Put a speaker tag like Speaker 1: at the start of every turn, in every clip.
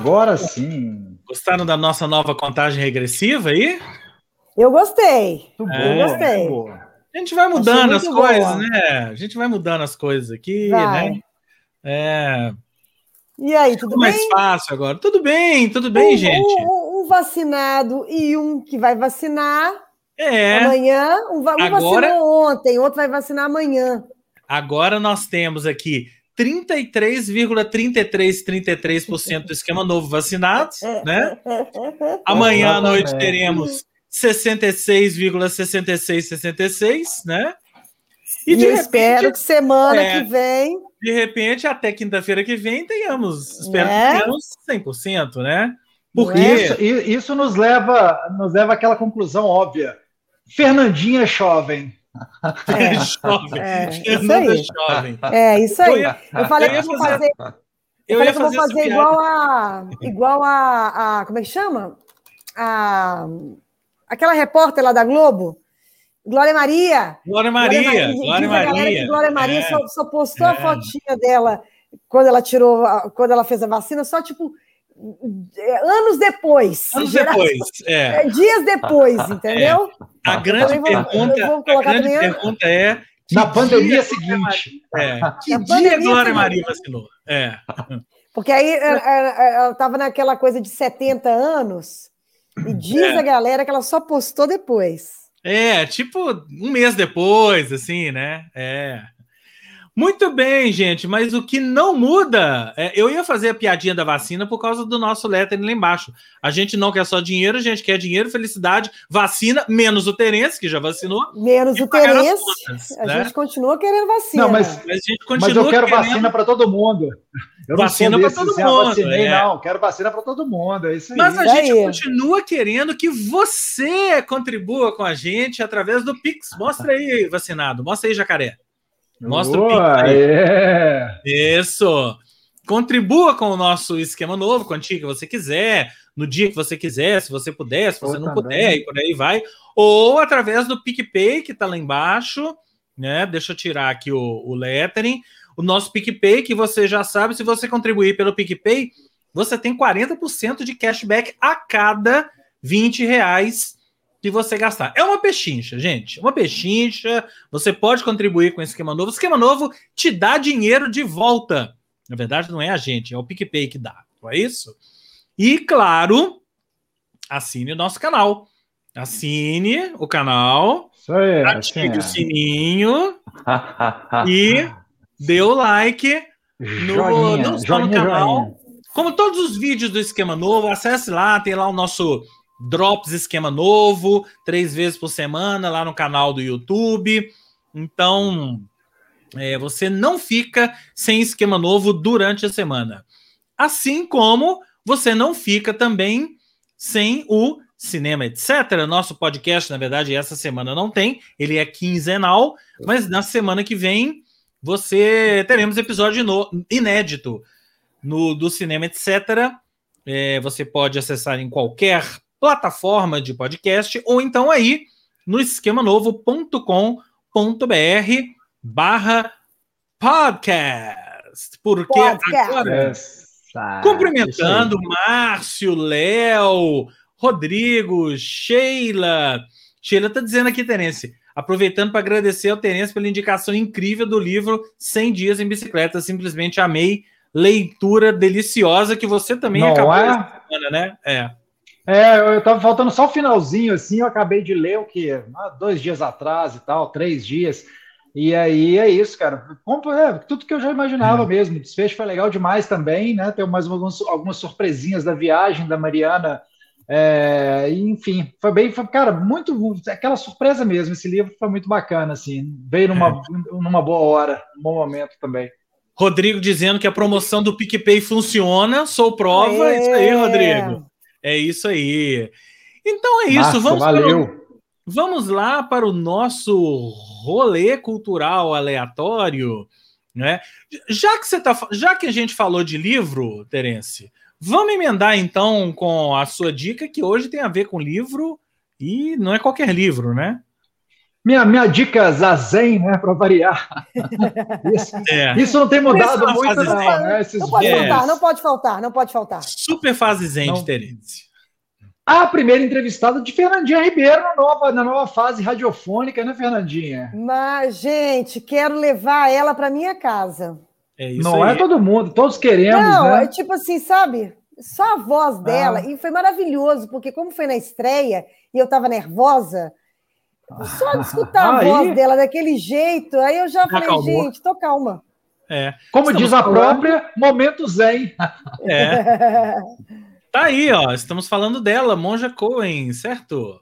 Speaker 1: Agora sim.
Speaker 2: Gostaram da nossa nova contagem regressiva aí?
Speaker 3: Eu gostei.
Speaker 1: Muito
Speaker 3: é.
Speaker 1: boa,
Speaker 3: gostei.
Speaker 1: muito boa.
Speaker 2: A gente vai mudando as coisas,
Speaker 3: boa.
Speaker 2: né? A gente vai mudando as coisas aqui,
Speaker 3: Vai.
Speaker 2: né? É,
Speaker 3: E aí, tudo
Speaker 2: mais
Speaker 3: bem?
Speaker 2: fácil agora. Tudo bem, tudo bem,
Speaker 3: um,
Speaker 2: gente.
Speaker 3: Um, um vacinado e um que vai vacinar
Speaker 2: É,
Speaker 3: amanhã. Um, va- um
Speaker 2: Agora-
Speaker 3: vacinou ontem, outro vai vacinar amanhã.
Speaker 2: agora nós temos aqui 33,3333% do esquema novo vacinados, né? Amanhã à noite teremos 66,6666, né?
Speaker 3: E,
Speaker 2: de
Speaker 3: eu
Speaker 2: repente,
Speaker 3: espero que semana
Speaker 2: é.
Speaker 3: que vem.
Speaker 2: de repente, até quinta-feira que vem, tenhamos, espero
Speaker 3: Né?
Speaker 2: que tenhamos 100%, né? Porque
Speaker 3: Não é?
Speaker 1: Isso, isso nos leva, nos leva àquela conclusão óbvia. Fernandinha é jovem.
Speaker 2: é jovem.
Speaker 3: É, isso
Speaker 2: Fernanda
Speaker 3: aí.
Speaker 2: jovem.
Speaker 3: É, isso
Speaker 2: Eu
Speaker 3: aí.
Speaker 2: ia-
Speaker 3: Eu falei
Speaker 2: eu
Speaker 3: que eu vou
Speaker 2: fazer-
Speaker 3: fazer, eu
Speaker 2: Eu
Speaker 3: falei que eu vou
Speaker 2: fazer
Speaker 3: fazer
Speaker 2: piada.
Speaker 3: igual a. Igual a, a. Como é que chama? A. Aquela repórter lá da Globo. Glória Maria.
Speaker 2: Glória Maria,
Speaker 3: Glória
Speaker 2: Glória
Speaker 3: Diz a galera
Speaker 2: Maria.
Speaker 3: Glória Maria
Speaker 2: É.
Speaker 3: só, só postou a
Speaker 2: É.
Speaker 3: fotinha dela quando ela tirou, a- quando ela fez a vacina, só tipo é, anos depois.
Speaker 2: Anos depois, é.
Speaker 3: é, Dias depois, entendeu?
Speaker 2: A grande
Speaker 3: também vou-
Speaker 2: pergunta, a grande
Speaker 3: a-
Speaker 2: pergunta é que
Speaker 1: Na
Speaker 2: dia
Speaker 1: pandemia seguinte.
Speaker 2: É, que
Speaker 3: Na
Speaker 2: dia
Speaker 3: pandemia
Speaker 2: Glória. Maria vacinou? É.
Speaker 3: Porque aí ela estava naquela coisa de 70 anos, e diz
Speaker 2: É.
Speaker 3: a galera que ela só postou depois.
Speaker 2: É, tipo um mês depois, assim, né? É. Muito bem, gente, mas o que não muda, é, eu ia fazer a piadinha da vacina por causa do nosso lettering lá embaixo. A gente não quer só dinheiro, a gente quer dinheiro, felicidade, vacina, menos o Terence, que já vacinou.
Speaker 3: Menos o Terence,
Speaker 2: contas,
Speaker 3: a
Speaker 2: né?
Speaker 3: gente continua querendo vacina.
Speaker 1: Não, mas,
Speaker 2: Mas a gente
Speaker 1: mas
Speaker 2: continua
Speaker 1: eu quero
Speaker 2: querendo-
Speaker 1: vacina para todo mundo. Eu não
Speaker 2: Vacina
Speaker 1: desses,
Speaker 2: todo
Speaker 1: assim, ah,
Speaker 2: mundo,
Speaker 1: vacinei,
Speaker 2: é.
Speaker 1: não. Quero vacina para todo mundo. É isso aí.
Speaker 2: Mas a
Speaker 3: Isso
Speaker 2: gente continua querendo que você contribua com a gente através do Pix. Mostra aí, vacinado. Mostra aí, jacaré. Mostra o Pix
Speaker 1: Boa, é.
Speaker 2: Isso. Contribua com o nosso esquema novo, quantia que você quiser, no dia que você quiser, se você puder, se você
Speaker 1: Eu
Speaker 2: não
Speaker 1: também.
Speaker 2: puder, e por aí vai. Ou através do PicPay, que está lá embaixo, né? Deixa eu tirar aqui o, o lettering. O nosso PicPay, que você já sabe, se você contribuir pelo PicPay, você tem 40% de cashback a cada 20 reais que você gastar. É uma pechincha, gente. Uma pechincha. Você pode contribuir com o esquema novo. O esquema novo te dá dinheiro de volta. Na verdade, não é a gente, é o PicPay que dá. Não é isso? E, claro, assine o nosso canal. Assine o canal,
Speaker 1: Isso aí.
Speaker 2: ative o
Speaker 1: assim,
Speaker 2: sininho e dê o like. no-
Speaker 1: joinha,
Speaker 2: não só no
Speaker 1: joinha,
Speaker 2: canal,
Speaker 1: joinha.
Speaker 2: Como todos os vídeos do esquema novo, acesse lá, tem lá o nosso Drops Esquema Novo, três vezes por semana, lá no canal do YouTube. Então, é, você não fica sem esquema novo durante a semana. Assim como você não fica também sem o Cinema Etc. Nosso podcast, na verdade, essa semana não tem, ele é quinzenal, mas na semana que vem você teremos episódio no- inédito no do Cinema Etc. É, você pode acessar em qualquer plataforma de podcast ou então aí no esquemanovo.com.br barra podcast. Porque
Speaker 3: Podcast.
Speaker 2: agora, cumprimentando Márcio, Léo, Rodrigo, Sheila. Sheila tá dizendo aqui, Terence, aproveitando para agradecer ao Terence pela indicação incrível do livro 100 Dias em Bicicleta. Simplesmente amei. Leitura deliciosa que você também
Speaker 1: Não
Speaker 2: acabou
Speaker 1: é?
Speaker 2: essa semana, né? É.
Speaker 1: É, eu tava faltando só o finalzinho, assim, eu acabei de ler o que? Ah, dois dias atrás e tal, três dias. E aí é isso, cara. É, tudo que eu já imaginava mesmo. O desfecho foi legal demais também, né? Tem mais algumas, algumas surpresinhas da viagem da Mariana. É, enfim, foi bem, foi, cara, muito aquela surpresa mesmo. Esse livro foi muito bacana, assim. Veio numa, numa boa hora, num bom momento também.
Speaker 2: Rodrigo dizendo que a promoção do PicPay funciona. Sou prova. É isso aí, Rodrigo. É isso aí. Então é isso.
Speaker 1: Massa,
Speaker 2: vamos, para o-
Speaker 1: valeu.
Speaker 2: vamos lá para o nosso rolê cultural aleatório, né? Já que você tá, já que a gente falou de livro, Terence, vamos emendar então com a sua dica que hoje tem a ver com livro e não é qualquer livro, né?
Speaker 1: Minha, minha dica zazen, né, para variar. Isso, é. isso, não tem mudado muito, não,
Speaker 3: né? Esses não pode dias. faltar, não pode faltar, não pode faltar.
Speaker 2: Super fase zen não. de Terence.
Speaker 1: A primeira entrevistada de Fernandinha Ribeiro na nova, na nova fase radiofônica, né, Fernandinha?
Speaker 3: Mas, gente, quero levar ela para minha casa.
Speaker 1: É não aí. é todo mundo, todos queremos, não, né?
Speaker 3: é tipo assim, sabe? Só a voz dela, ah. e foi maravilhoso, porque como foi na estreia e eu estava nervosa, só de escutar a voz dela daquele jeito, aí eu já falei, Acalmou. gente, tô calma.
Speaker 1: É. Como Estamos diz a falando... própria, momento zen.
Speaker 2: É. tá aí, ó. Estamos falando dela, Monja Cohen, certo?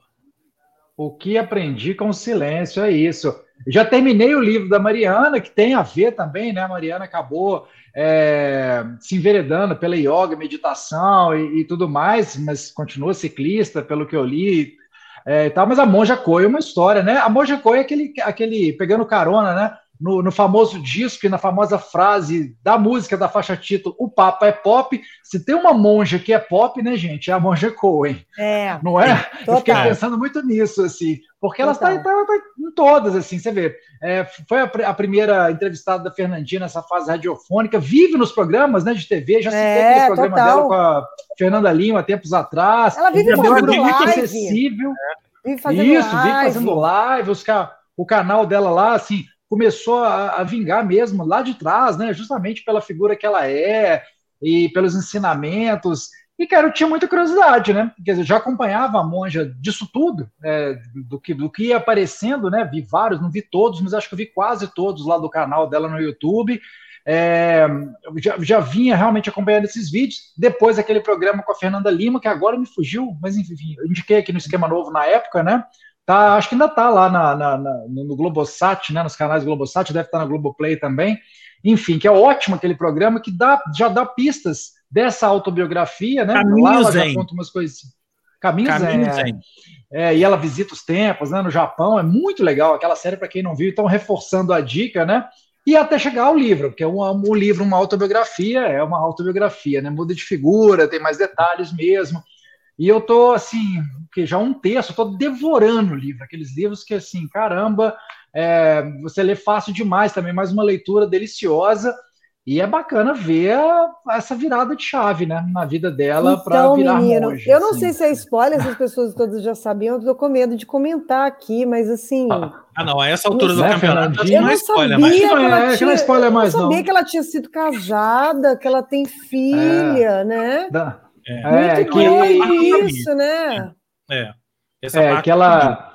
Speaker 1: O que aprendi com o silêncio, é isso. Já terminei o livro da Mariana, que tem a ver também, né? A Mariana acabou é, se enveredando pela yoga, meditação e, e, tudo mais, mas continua ciclista, pelo que eu li é, e tal. Mas a Monja Coi é uma história, né? A Monja Coi é aquele, aquele pegando carona, né? No, no, famoso disco e na famosa frase da música da faixa título O Papa é Pop. Se tem uma monja que é pop, né, gente? É a monja Cohen. É. Não é? Total. Eu fiquei pensando muito nisso, assim, porque ela está, tá, tá em todas, assim, você vê. É, foi a, a, primeira entrevistada da Fernandinha nessa fase radiofônica, vive nos programas né, de TV, já citei é, aquele programa total. dela com a Fernanda Lima tempos atrás.
Speaker 3: Ela vive fazendo live. muito
Speaker 1: acessível. Vive fazendo Isso, live. vive fazendo live, os, o canal dela lá, assim, começou a, a, vingar mesmo lá de trás, né? Justamente pela figura que ela é e pelos ensinamentos. E, cara, eu tinha muita curiosidade, né? Quer dizer, já acompanhava a monja disso tudo, é, do, que, do que ia aparecendo, né? Vi vários, não vi todos, mas acho que vi quase todos lá do canal dela no YouTube. É, já, já vinha realmente acompanhando esses vídeos. Depois aquele programa com a Fernanda Lima, que agora me fugiu, mas enfim, eu indiquei aqui no esquema novo na época, né? Tá, acho que ainda está lá na, na, na, no Globosat, né, nos canais Globosat, deve estar tá na Globoplay também. Enfim, que é ótimo aquele programa que dá, já dá pistas dessa autobiografia, né?
Speaker 2: Caminho lá ela
Speaker 1: já conta umas coisas. Caminho, Caminho Zen. É, e ela visita os tempos, né, no Japão, é muito legal aquela série para quem não viu, então reforçando a dica, né? E até chegar ao livro, porque um, um livro, uma autobiografia, é uma autobiografia, né? Muda de figura, tem mais detalhes mesmo. E eu tô assim, que já um texto, tô devorando o livro, aqueles livros que assim, caramba, é, você lê fácil demais também, mais uma leitura deliciosa. E é bacana ver essa virada de chave, né, na vida dela então, para virar menino, monge,
Speaker 3: Eu não assim. sei se é spoiler, se as pessoas todas já sabiam, eu tô com medo de comentar aqui, mas assim.
Speaker 2: Ah, não, a essa altura do né, campeonato
Speaker 3: eu não é spoiler, mas não é, tinha, não é spoiler mais, não. Eu sabia que ela tinha sido casada, que ela tem filha, é, né? Da, é, Muito que... É isso, né?
Speaker 1: É. Essa é, que ela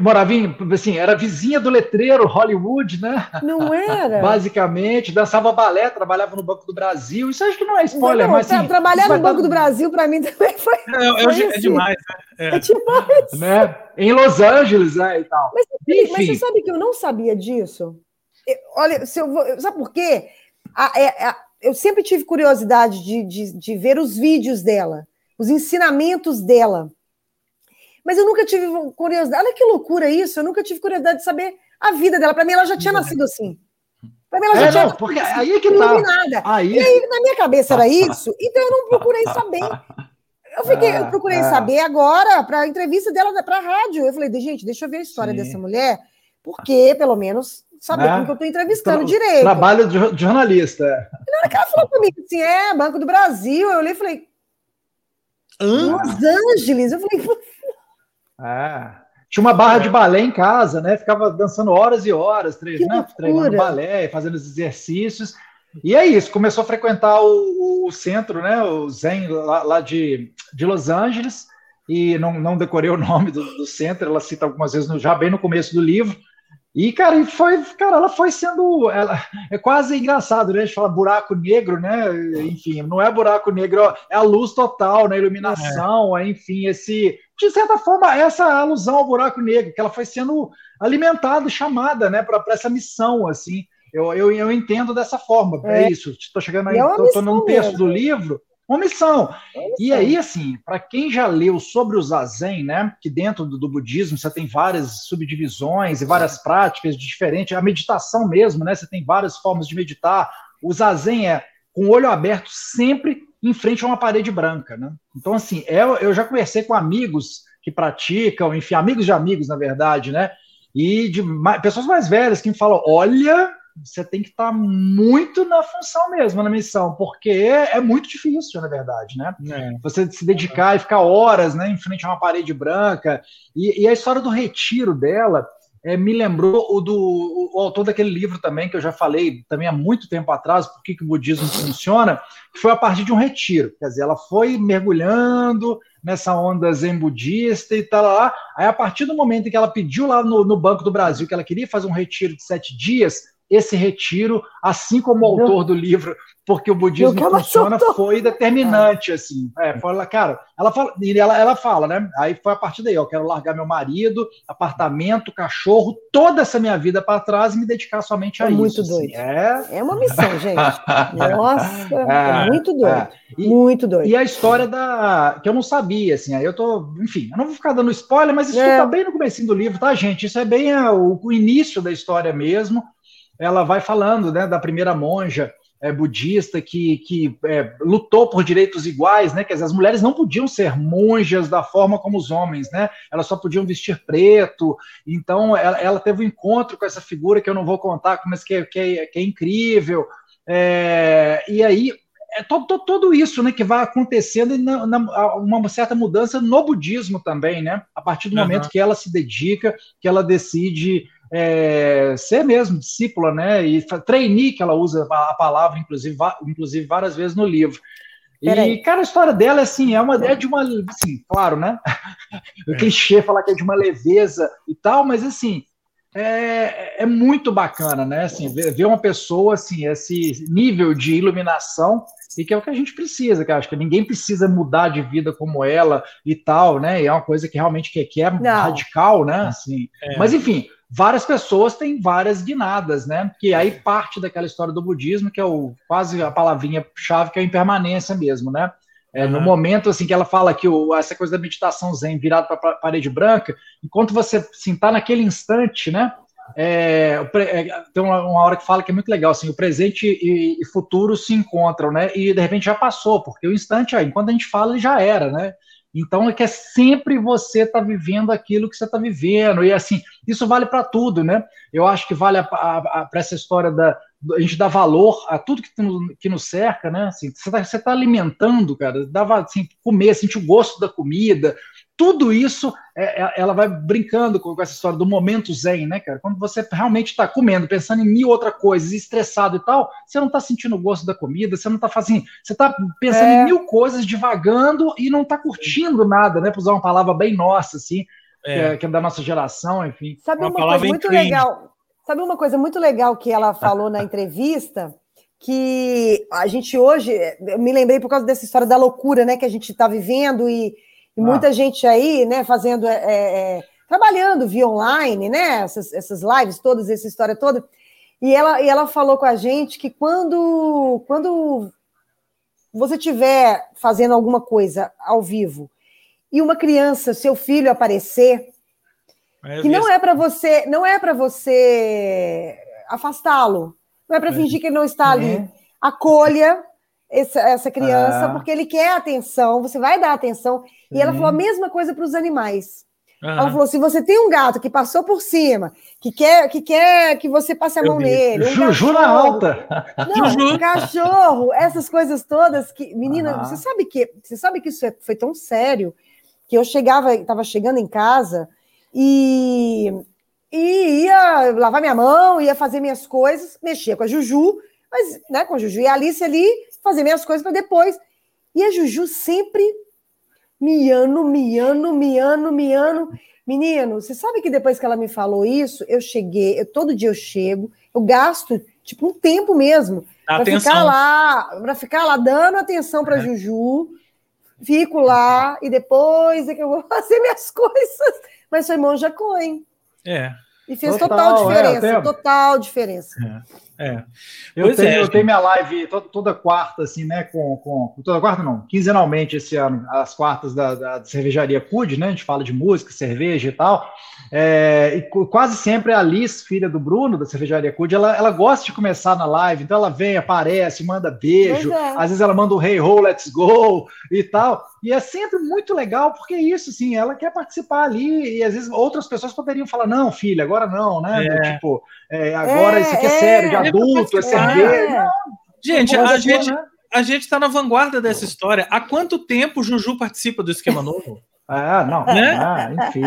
Speaker 1: morava em, assim, era vizinha do letreiro Hollywood, né?
Speaker 3: Não era?
Speaker 1: Basicamente, dançava balé, trabalhava no Banco do Brasil. Isso acho que não é spoiler, não, mas assim,
Speaker 3: trabalhar no Banco dar... do Brasil para mim também foi.
Speaker 2: É, é, foi é assim. demais,
Speaker 3: né? É. é demais.
Speaker 1: Né? Em Los Angeles, né, e tal.
Speaker 3: Mas, Enfim. mas você sabe que eu não sabia disso? Olha, se eu vou, sabe por quê? A, a, eu sempre tive curiosidade de, de, de, ver os vídeos dela, os ensinamentos dela. Mas eu nunca tive curiosidade. Olha que loucura isso! Eu nunca tive curiosidade de saber a vida dela. Para mim, ela já tinha nascido assim.
Speaker 1: Para mim, ela já é, tinha não, porque aí é que tá. iluminada.
Speaker 3: Aí... E aí, na minha cabeça, era isso, então eu não procurei saber. Eu, fiquei, eu procurei é. saber agora para a entrevista dela para a rádio. Eu falei, gente, deixa eu ver a história Sim. dessa mulher, porque pelo menos saber né? que eu estou entrevistando Tra direito.
Speaker 1: Trabalho de jornalista.
Speaker 3: E na hora que ela falou comigo assim, é, Banco do Brasil, eu olhei e falei, Hã? Los Angeles. Eu falei,
Speaker 1: é. Tinha uma barra de balé em casa, né? Ficava dançando horas e horas, treinando, treinando balé, fazendo os exercícios. E é isso, começou a frequentar o, o centro, né? O Zen lá, lá, de, de Los Angeles, e não, não decorei o nome do, do centro, ela cita algumas vezes no, já bem no começo do livro, e, cara, foi, cara, ela foi sendo. Ela, é quase engraçado, né? A gente fala buraco negro, né? Enfim, não é buraco negro, é a luz total, né? Iluminação, é. enfim, esse. De certa forma, essa alusão ao buraco negro, que ela foi sendo alimentada, chamada, né, para essa missão, assim. Eu, eu, eu entendo dessa forma, é, é isso. Estou chegando aí, estou é num texto do livro uma missão. E aí, assim, para quem já leu sobre o Zazen, né, que dentro do, do, budismo você tem várias subdivisões e várias práticas diferentes, a meditação mesmo, né, você tem várias formas de meditar. O Zazen é com o olho aberto sempre em frente a uma parede branca, né? Então, assim, eu, eu já conversei com amigos que praticam, enfim, amigos de amigos, na verdade, né? e de pessoas mais velhas que me falam: olha, você tem que estar tá muito na função mesmo, na missão, porque é muito difícil, na verdade, né? É. Você se dedicar e ficar horas né, em frente a uma parede branca. E, e a história do retiro dela é, me lembrou o do o, o, autor daquele livro também, que eu já falei também há muito tempo atrás, por que o budismo funciona, que foi a partir de um retiro. Quer dizer, ela foi mergulhando nessa onda zen budista e tal lá. Aí, a partir do momento em que ela pediu lá no, no Banco do Brasil que ela queria fazer um retiro de sete dias, esse retiro, assim como o autor do livro Porque o Budismo Funciona, foi determinante, é. assim. É, foi, cara, ela fala, ela, ela fala, né? Aí foi a partir daí, eu quero largar meu marido, apartamento, cachorro, toda essa minha vida para trás e me dedicar somente a
Speaker 3: é
Speaker 1: isso.
Speaker 3: Muito assim. doido. É... é uma missão, gente. Nossa, é, é muito doido. É. E, muito doido.
Speaker 1: E a história da. que eu não sabia, assim, aí eu tô. Enfim, eu não vou ficar dando spoiler, mas isso é. tá bem no começo do livro, tá, gente? Isso é bem é, o, o início da história mesmo ela vai falando né, da primeira monja é, budista que, que é, lutou por direitos iguais, né? Quer dizer, as mulheres não podiam ser monjas da forma como os homens, né? Elas só podiam vestir preto. Então, ela, ela teve um encontro com essa figura que eu não vou contar, mas que, é, que, é, que é incrível. É, e aí é todo, todo, todo, isso né, que vai acontecendo na, na, uma certa mudança no budismo também, né? A partir do uhum. momento que ela se dedica, que ela decide é, ser mesmo discípula, né? E trainee, que ela usa a palavra, inclusive, inclusive várias vezes no livro. E, cara, a história dela, assim, é uma é de uma, assim, claro, né? O é. clichê falar que é de uma leveza e tal, mas, assim, é, é muito bacana, né? Assim, ver, ver uma pessoa, assim, esse nível de iluminação e que é o que a gente precisa, que acho que ninguém precisa mudar de vida como ela e tal, né? E é uma coisa que realmente que, que é Não. radical, né? Assim, é. Mas enfim, várias pessoas têm várias guinadas, né? Que aí parte daquela história do budismo, que é o quase a palavrinha chave que é a impermanência mesmo, né? É, uhum. No momento assim que ela fala que o, essa coisa da meditação zen virado para a parede branca, enquanto você assim, tá naquele instante, né? É, é, tem uma, uma, hora que fala que é muito legal, assim, o presente e, e, futuro se encontram, né? E de repente já passou, porque o instante, aí, enquanto a gente fala, ele já era, né? Então é que é sempre você estar tá vivendo aquilo que você está vivendo. E assim, isso vale para tudo, né? Eu acho que vale para essa história da a gente dar valor a tudo que, que nos cerca, né? Assim, você está tá alimentando, cara, dava assim, comer, sentir o gosto da comida, tudo isso é, é, ela vai brincando com, essa história do momento zen, né, cara? Quando você realmente está comendo, pensando em mil outras coisas, estressado e tal, você não está sentindo o gosto da comida, você não está fazendo. Você está pensando é. em mil coisas, divagando e não está curtindo nada, né? Para usar uma palavra bem nossa, assim, é. Que, é, que, é, da nossa geração, enfim.
Speaker 3: Sabe uma, uma coisa muito legal? Sabe uma coisa muito legal que ela falou na entrevista? Que a gente hoje, eu me lembrei por causa dessa história da loucura, né, que a gente está vivendo e e ah. muita gente aí, né, fazendo, é, é, é, trabalhando via online, né, essas, essas lives todas, essa história toda. E ela, e ela falou com a gente que quando, quando você estiver fazendo alguma coisa ao vivo e uma criança, seu filho aparecer, é, que não é para você, não é para você afastá-lo, não é para é. fingir que ele não está ali. É. Acolha, essa, essa criança, ah. porque ele quer atenção, você vai dar atenção. Sim. E ela falou a mesma coisa para os animais. Ela falou: se você tem um gato que passou por cima, que quer que, quer que você passe a mão nele. Um
Speaker 1: Juju na alta.
Speaker 3: Não, um cachorro, essas coisas todas que. Menina, ah. você sabe que você sabe que isso é, foi tão sério que eu chegava, estava chegando em casa e, e ia lavar minha mão, ia fazer minhas coisas, mexia com a Juju, mas né, com a Juju e a Alice ali, fazer minhas coisas para depois. E a Juju sempre miando, miando, miando, miando. Menino, você sabe que depois que ela me falou isso, eu cheguei, eu, todo dia eu chego, eu gasto tipo um tempo mesmo para ficar lá, para ficar lá dando atenção para é. Juju. Fico lá e depois é que eu vou fazer minhas coisas. Mas foi monja Coen.
Speaker 2: É.
Speaker 3: E fez total, total é, diferença, é, total diferença. É.
Speaker 1: É. Eu, tenho, é, eu tenho minha live toda, toda, quarta, assim, né? Com, com. Toda quarta, não, quinzenalmente esse ano, as quartas da, da cervejaria CUD, né? A gente fala de música, cerveja e tal. É, e quase sempre a Alice, filha do Bruno, da cervejaria CUD, ela, ela gosta de começar na live, então ela vem, aparece, manda beijo, é. às vezes ela manda um hey ho, let's go e tal. E é sempre muito legal, porque é isso, assim, ela quer participar ali, e às vezes outras pessoas poderiam falar, não, filha, agora não, né? É. Tipo, é, agora isso aqui é, sério, de adulto, é cerveja.
Speaker 2: Gente, a gente, né? a gente está na vanguarda dessa história. Há quanto tempo o Juju participa do esquema novo?
Speaker 1: Ah, não. Né? Ah, enfim.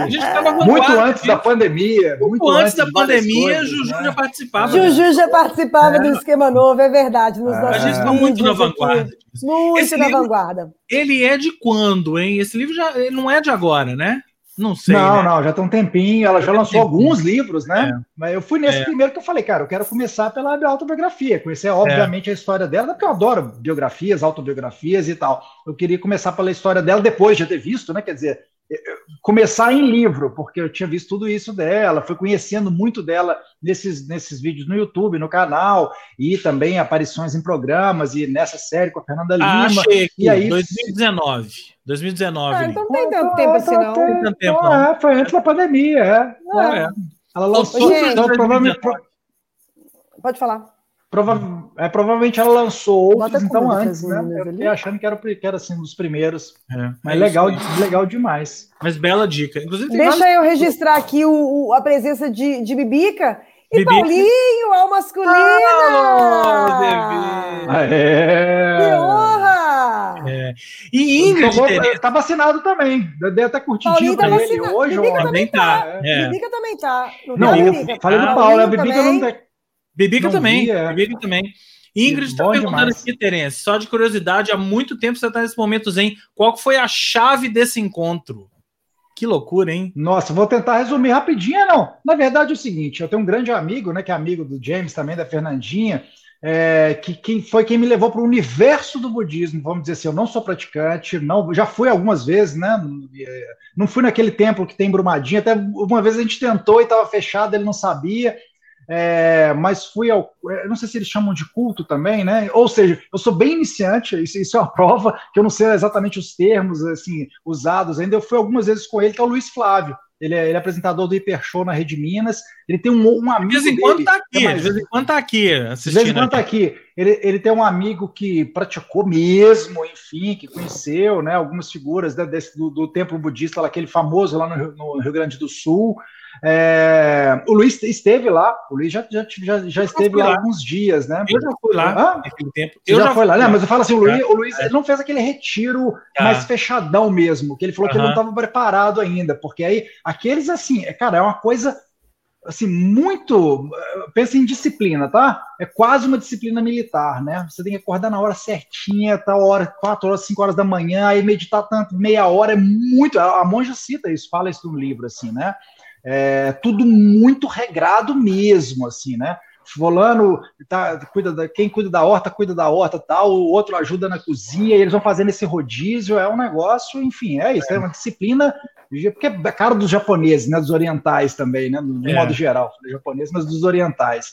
Speaker 1: muito antes da pandemia.
Speaker 2: Muito, muito antes, da pandemia, coisas, Juju né? já participava.
Speaker 3: Juju já participava é. do esquema novo, é verdade. Nos
Speaker 2: a gente está muito na vanguarda.
Speaker 3: Muito Esse na livro, vanguarda.
Speaker 2: Ele é de quando, hein? Esse livro já ele não é de agora, né?
Speaker 1: Não sei. Não, né? não, já tem um tempinho. Ela já, lançou alguns livros, né? É. Mas eu fui nesse é. primeiro que eu falei, cara, eu quero começar pela autobiografia, conhecer, obviamente, é. a história dela, porque eu adoro biografias, autobiografias e tal. Eu queria começar pela história dela depois de ter visto, né? Quer dizer, começar em livro, porque eu tinha visto tudo isso dela, fui conhecendo muito dela nesses, nesses vídeos no YouTube, no canal, e também aparições em programas, e nessa série com a Fernanda
Speaker 2: ah, Lima. Achei aqui, e aí, 2019. 2019. Ah,
Speaker 3: então não tem tanto tempo assim, não. Tem tanto
Speaker 1: tempo, não. É, foi antes da pandemia, é. é. é. Ela lançou. Gente, provavelmente,
Speaker 3: pode falar.
Speaker 1: Prova é, provavelmente ela lançou outros então antes, né? Eu fiquei achando que era, que era assim, um dos primeiros. É, mas é legal, legal demais.
Speaker 2: Mas bela dica. Inclusive,
Speaker 3: Deixa vários... eu registrar aqui o, o, a presença de, de Bibica. E Bibica. Paulinho, ao masculino!
Speaker 1: Oh,
Speaker 3: Aê. Que honra!
Speaker 2: É. E Ingrid.
Speaker 1: Está vacinado também. Dei até curtidinho
Speaker 3: tá ele hoje. Bibica também tá. tá. É. Bibica também tá.
Speaker 1: Não, não eu falei do Paulo, a Bibica não tá.
Speaker 2: Bibica também. Vi, é. Bibica também. Ingrid está perguntando demais. aqui, Terence, só de curiosidade, há muito tempo você está nesse momento zen. Qual foi a chave desse encontro? Que loucura, hein?
Speaker 1: Nossa, vou tentar resumir rapidinho, não. Na verdade é o seguinte, eu tenho um grande amigo, né, que é amigo do James também, da Fernandinha, é, que, que foi quem me levou para o universo do budismo, vamos dizer assim, eu não sou praticante, não, já fui algumas vezes, né? Não fui naquele templo que tem Brumadinho, até uma vez a gente tentou e estava fechado, ele não sabia é, mas fui ao. não sei se eles chamam de culto também, né? Ou seja, eu sou bem iniciante, isso, isso é uma prova que eu não sei exatamente os termos assim usados ainda. Eu fui algumas vezes com ele, que é o Luiz Flávio. Ele é, ele é, apresentador do Hiper Show na Rede Minas. Ele tem um, um amigo.
Speaker 2: De vez em quando tá aqui, é de vez em quando tá aqui.
Speaker 1: De vez em quando tá aqui. Ele, ele tem um amigo que praticou mesmo, enfim, que conheceu né, algumas figuras né, desse, do, do templo budista, aquele famoso lá no, no Rio Grande do Sul. É, o Luiz esteve lá, o Luiz já, já, já, já esteve lá, lá, alguns dias, né?
Speaker 2: Eu já fui lá
Speaker 1: naquele tempo. Eu já, já foi lá, né? Mas eu falo assim, o Luiz, o Luiz não fez aquele retiro ah. mais fechadão mesmo, que ele falou que ele não estava preparado ainda, porque aí aqueles assim, é, cara, é uma coisa assim muito pensa em disciplina, tá? É quase uma disciplina militar, né? Você tem que acordar na hora certinha, tal hora, quatro horas, cinco horas da manhã, aí meditar tanto meia hora é muito. A monja cita isso, fala isso no livro, assim, né? É, tudo muito regrado mesmo, assim, né? Fulano tá, cuida da, quem cuida da horta, cuida da horta, tal, o outro ajuda na cozinha, e eles vão fazendo esse rodízio, é um negócio, enfim, é isso, é uma disciplina, porque é caro dos japoneses, né, dos orientais também, né, de é. modo geral, japoneses, mas dos orientais.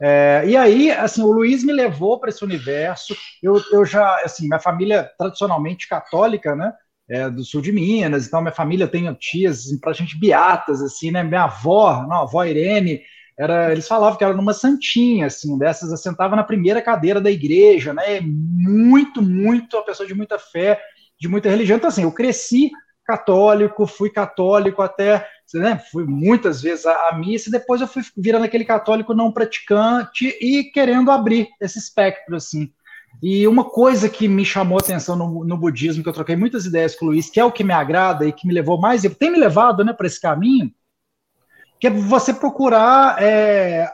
Speaker 1: É, e aí, assim, o Luiz me levou para esse universo. Eu, eu já, assim, minha família tradicionalmente católica, né? É, do sul de Minas, então minha família tem tias assim, praticamente beatas, assim, né? Minha avó, não, a avó Irene, era, eles falavam que era numa santinha, assim, dessas, assentava na primeira cadeira da igreja, né? Muito, muito, uma pessoa de muita fé, de muita religião. Então, assim, eu cresci católico, fui católico até, né, fui muitas vezes à, à missa, e depois eu fui virando aquele católico não praticante e querendo abrir esse espectro, assim. E uma coisa que me chamou atenção no, no, budismo, que eu troquei muitas ideias com o Luiz, que é o que me agrada e que me levou mais, e tem me levado né, para esse caminho, que é você procurar é,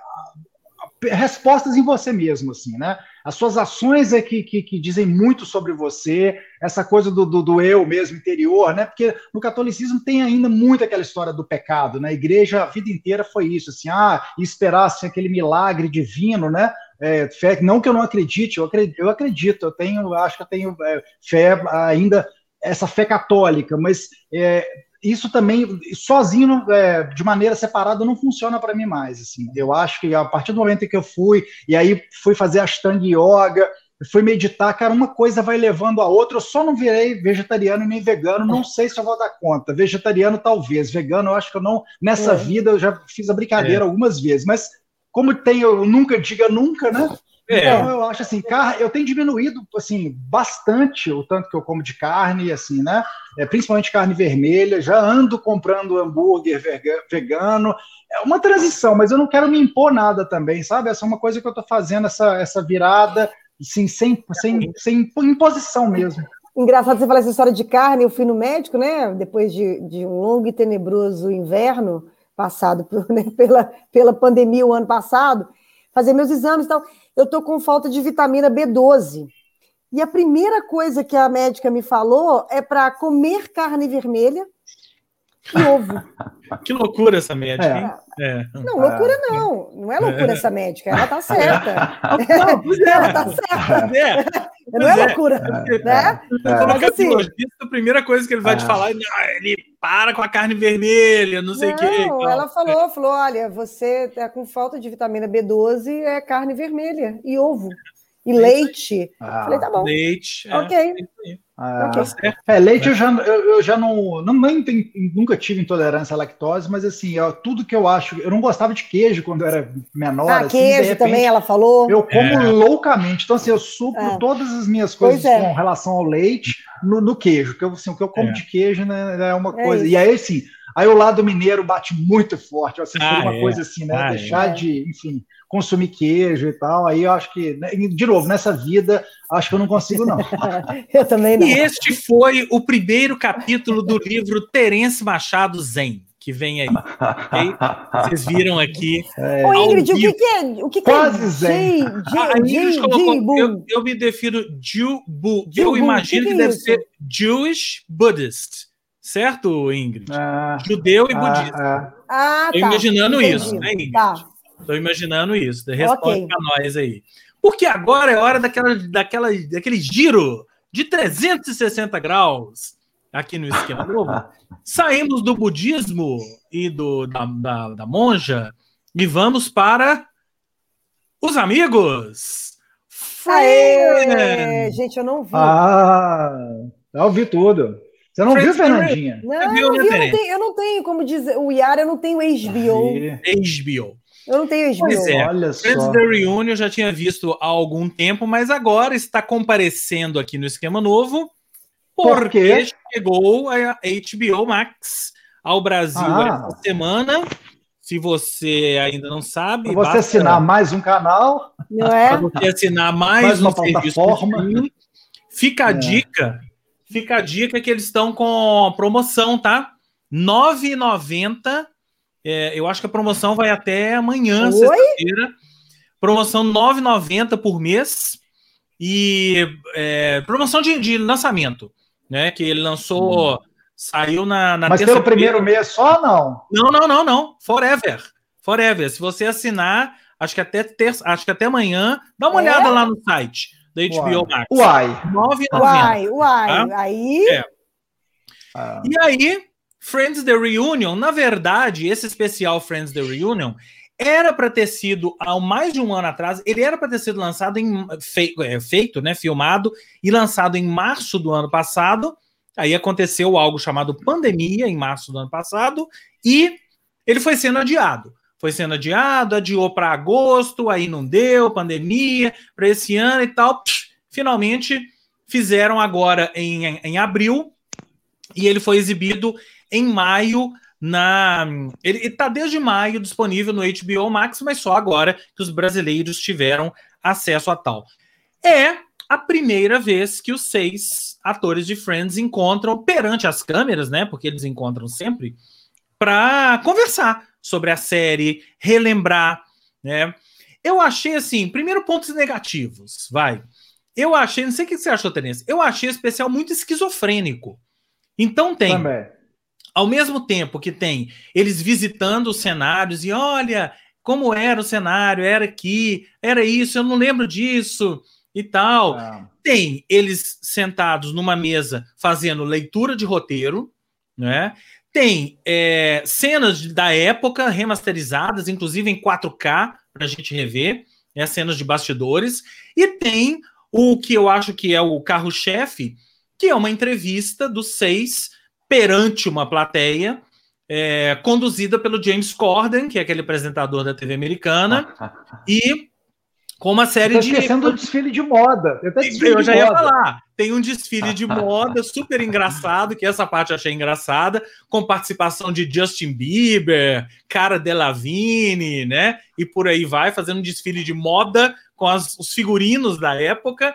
Speaker 1: respostas em você mesmo, assim, né? As suas ações é que, que, que dizem muito sobre você, essa coisa do, do, do, eu mesmo interior, né? Porque no catolicismo tem ainda muito aquela história do pecado, né? A igreja a vida inteira foi isso, assim, ah, esperasse aquele milagre divino, né? É, fé, não que eu não acredite, eu acredito, eu, acredito, eu tenho, acho que eu tenho é, fé ainda, essa fé católica, mas é, isso também, sozinho, é, de maneira separada, não funciona para mim mais. Assim. Eu acho que a partir do momento em que eu fui, e aí fui fazer Ashtanga Yoga, fui meditar, cara, uma coisa vai levando a outra. Eu só não virei vegetariano nem vegano, não sei se eu vou dar conta. Vegetariano, talvez. Vegano, eu acho que eu não. Nessa é. vida, eu já fiz a brincadeira é. algumas vezes, mas como tem, eu nunca diga nunca, né? É. Então, eu acho assim, carne, eu tenho diminuído assim bastante o tanto que eu como de carne, assim, né? É, principalmente carne vermelha. Já ando comprando hambúrguer vegano. É uma transição, mas eu não quero me impor nada também, sabe? Essa é uma coisa que eu estou fazendo essa, essa virada Sim, sem, sem, sem imposição mesmo.
Speaker 3: Engraçado você falar essa história de carne. Eu fui no médico, né? Depois de, de um longo e tenebroso inverno passado por, né, pela, pela pandemia o ano passado, fazer meus exames e tal. Eu tô com falta de vitamina B12. E a primeira coisa que a médica me falou é para comer carne vermelha e ovo.
Speaker 2: Que loucura essa médica, é. hein?
Speaker 3: É. Não, loucura é. não. Não é loucura essa médica. Ela tá certa. Não, ela tá certa. É. Não é loucura. Né?
Speaker 2: Mas, assim, a primeira coisa que ele vai te falar ele para com a carne vermelha, não sei o quê.
Speaker 3: Não, ela falou, falou, olha, você tá com falta de vitamina B12, é carne vermelha e ovo. E leite. Ah, Falei, tá bom.
Speaker 2: Leite.
Speaker 3: Ok.
Speaker 1: É ah, okay. É, leite eu já, eu, eu já não, não nem tem, nunca tive intolerância à lactose, mas assim, eu, tudo que eu acho, eu não gostava de queijo quando eu era menor. Ah,
Speaker 3: assim, queijo repente, também, ela falou.
Speaker 1: Eu como é. loucamente, então assim, eu supro é. todas as minhas coisas é. com relação ao leite no, no queijo, que eu, assim, o que eu como é. de queijo né, é uma é coisa. E aí, assim, aí o lado mineiro bate muito forte, assim, ah, uma coisa assim, né, ah, deixar de, enfim consumir queijo e tal. Aí eu acho que, né, de novo, nessa vida, acho que eu não consigo, não.
Speaker 3: eu também não.
Speaker 2: E este foi o primeiro capítulo do livro Terence Machado Zen. Que vem aí. Okay? Vocês viram aqui.
Speaker 3: É. Ô, Ingrid, o que, que, é? O que, que
Speaker 1: Quase é? Zen.
Speaker 2: J, colocou, eu, eu, me defino Jew, bu, eu imagino que, que, deve é ser Jewish Buddhist. Certo, Ingrid? Ah, Judeu e ah, budista. Ah,
Speaker 3: ah,
Speaker 2: tá. imaginando Entendi. isso, né, Ingrid? Tá. Estou imaginando isso. Responde okay. para nós aí. Porque agora é hora daquela, daquela, daquele giro de 360 graus aqui no esquema novo. Saímos do budismo e do, da, da, da monja e vamos para os amigos.
Speaker 3: Aê, gente, eu não vi.
Speaker 1: Ah, eu vi tudo. Você não Friends viu, Fernandinha?
Speaker 3: Não, eu, não vi, eu, não tenho, eu não tenho, como diz o Yara, eu não tenho HBO.
Speaker 2: HBO.
Speaker 3: Eu não tenho HBO. Pois
Speaker 2: é. Olha só. Friends The Reunion eu já tinha visto há algum tempo, mas agora está comparecendo aqui no esquema novo, porque Por chegou a HBO Max ao Brasil ah. essa semana. Se você ainda não sabe.
Speaker 1: Pra você basta... assinar mais um canal.
Speaker 3: Não é? Para
Speaker 2: você assinar mais, mais uma um plataforma. Fica a é. dica. Fica a dica que eles estão com promoção, tá? R$ 9,90 é, eu acho que a promoção vai até amanhã, sexta-feira. Promoção 9,90 por mês. E é, promoção de, de, lançamento, né? Que ele lançou, hum. saiu na, na
Speaker 1: Mas pelo primeiro mês só não?
Speaker 2: Não, não, não, não. Forever. Forever. Se você assinar, acho que até terça, acho que até amanhã, dá uma é? olhada lá no site da HBO
Speaker 1: Max. Uai.
Speaker 3: 9,90. Uai, uai. Tá? Aí. É.
Speaker 2: Ah. E aí, Friends The Reunion, na verdade, esse especial Friends The Reunion era para ter sido há mais de um ano atrás, ele era para ter sido lançado em feito, é, feito, né, filmado e lançado em março do ano passado. Aí aconteceu algo chamado pandemia em março do ano passado e ele foi sendo adiado. Foi sendo adiado, adiou para agosto, aí não deu, pandemia, para esse ano e tal. Psh, finalmente fizeram agora em, em abril e ele foi exibido em maio na. Ele está desde maio disponível no HBO Max, mas só agora que os brasileiros tiveram acesso a tal. É a primeira vez que os seis atores de Friends encontram perante as câmeras, né? Porque eles encontram sempre, para conversar sobre a série, relembrar, né? Eu achei assim, primeiro pontos negativos, vai. Eu achei, não sei o que você achou, Terence, eu achei especial muito esquizofrênico. Então tem Também ao mesmo tempo que tem eles visitando os cenários e olha como era o cenário, era aqui, era isso, eu não lembro disso e tal. É. Tem eles sentados numa mesa fazendo leitura de roteiro, né? Tem é, cenas da época remasterizadas, inclusive em 4K, para a gente rever, né, cenas de bastidores, e tem o que eu acho que é o carro-chefe, que é uma entrevista dos seis perante uma plateia, é, conduzida pelo James Corden, que é aquele apresentador da TV americana, e com uma série de.
Speaker 1: esquecendo do desfile de moda.
Speaker 2: Eu, eu já ia moda. falar. Tem um desfile de moda super engraçado, que essa parte eu achei engraçada, com participação de Justin Bieber, Cara Delevingne, né? E por aí vai, fazendo um desfile de moda com as, os figurinos da época.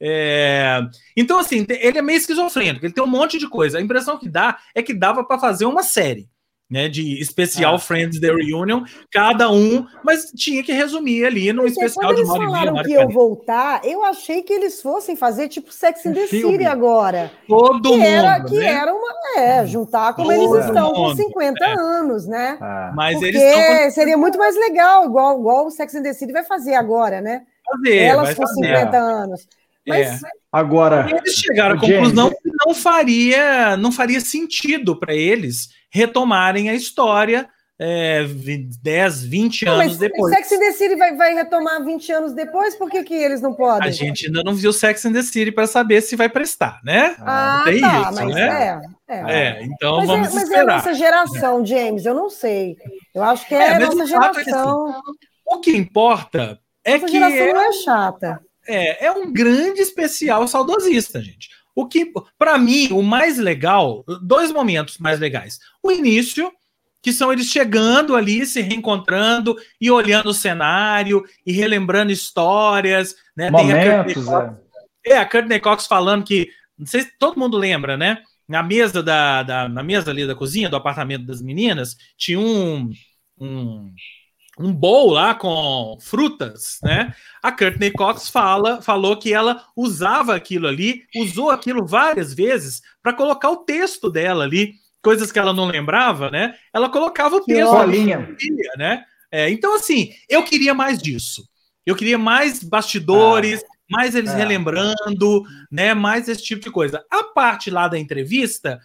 Speaker 2: É... Então, assim, ele é meio esquizofrênico, ele tem um monte de coisa. A impressão que dá é que dava para fazer uma série né, de especial ah. Friends The Reunion, cada um, mas tinha que resumir ali no especial
Speaker 3: de uma hora falaram que eu voltar, eu achei que eles fossem fazer tipo Sex and the City agora.
Speaker 2: Todo
Speaker 3: que
Speaker 2: mundo,
Speaker 3: era, Que né? era uma, é, juntar como Todo eles estão mundo. com 50 é. anos, né?
Speaker 2: Ah. Mas
Speaker 3: Porque
Speaker 2: eles
Speaker 3: com... seria muito mais legal, igual, igual o Sex and the City vai fazer agora, né?
Speaker 2: Fazer,
Speaker 3: Elas com 50 anos. Mas
Speaker 1: é. Agora,
Speaker 2: eles chegaram à conclusão que não faria, não faria sentido para eles retomarem a história é, 10, 20 não, anos depois.
Speaker 3: Sex and the City vai, vai, retomar 20 anos depois, por que, que eles não podem?
Speaker 2: A gente ainda não viu Sex and the City para saber se vai prestar, né?
Speaker 3: Ah, Tem tá, isso, mas né?
Speaker 2: é, é. é então
Speaker 3: mas
Speaker 2: vamos
Speaker 3: é, mas
Speaker 2: esperar.
Speaker 3: é a nossa geração, James, eu não sei. Eu acho que é, é a nossa geração. É assim,
Speaker 2: o que importa é
Speaker 3: essa
Speaker 2: que.
Speaker 3: geração é, não é chata.
Speaker 2: É, é um grande especial saudosista, gente. O que, para mim, o mais legal, dois momentos mais legais. O início, que são eles chegando ali, se reencontrando e olhando o cenário e relembrando histórias, né?
Speaker 1: Momentos,
Speaker 2: Tem a Cox, é. é, a Courtney Cox falando que, não sei se todo mundo lembra, né? Na mesa da, da na mesa ali da cozinha do apartamento das meninas tinha um, um um bowl lá com frutas, né? A Courtney Cox fala, falou que ela usava aquilo ali, usou aquilo várias vezes para colocar o texto dela ali, coisas que ela não lembrava, né? Ela colocava o que texto
Speaker 1: ali,
Speaker 2: né? É, então assim, eu queria mais disso. Eu queria mais bastidores, ah, mais eles é. relembrando, né? Mais esse tipo de coisa. A parte lá da entrevista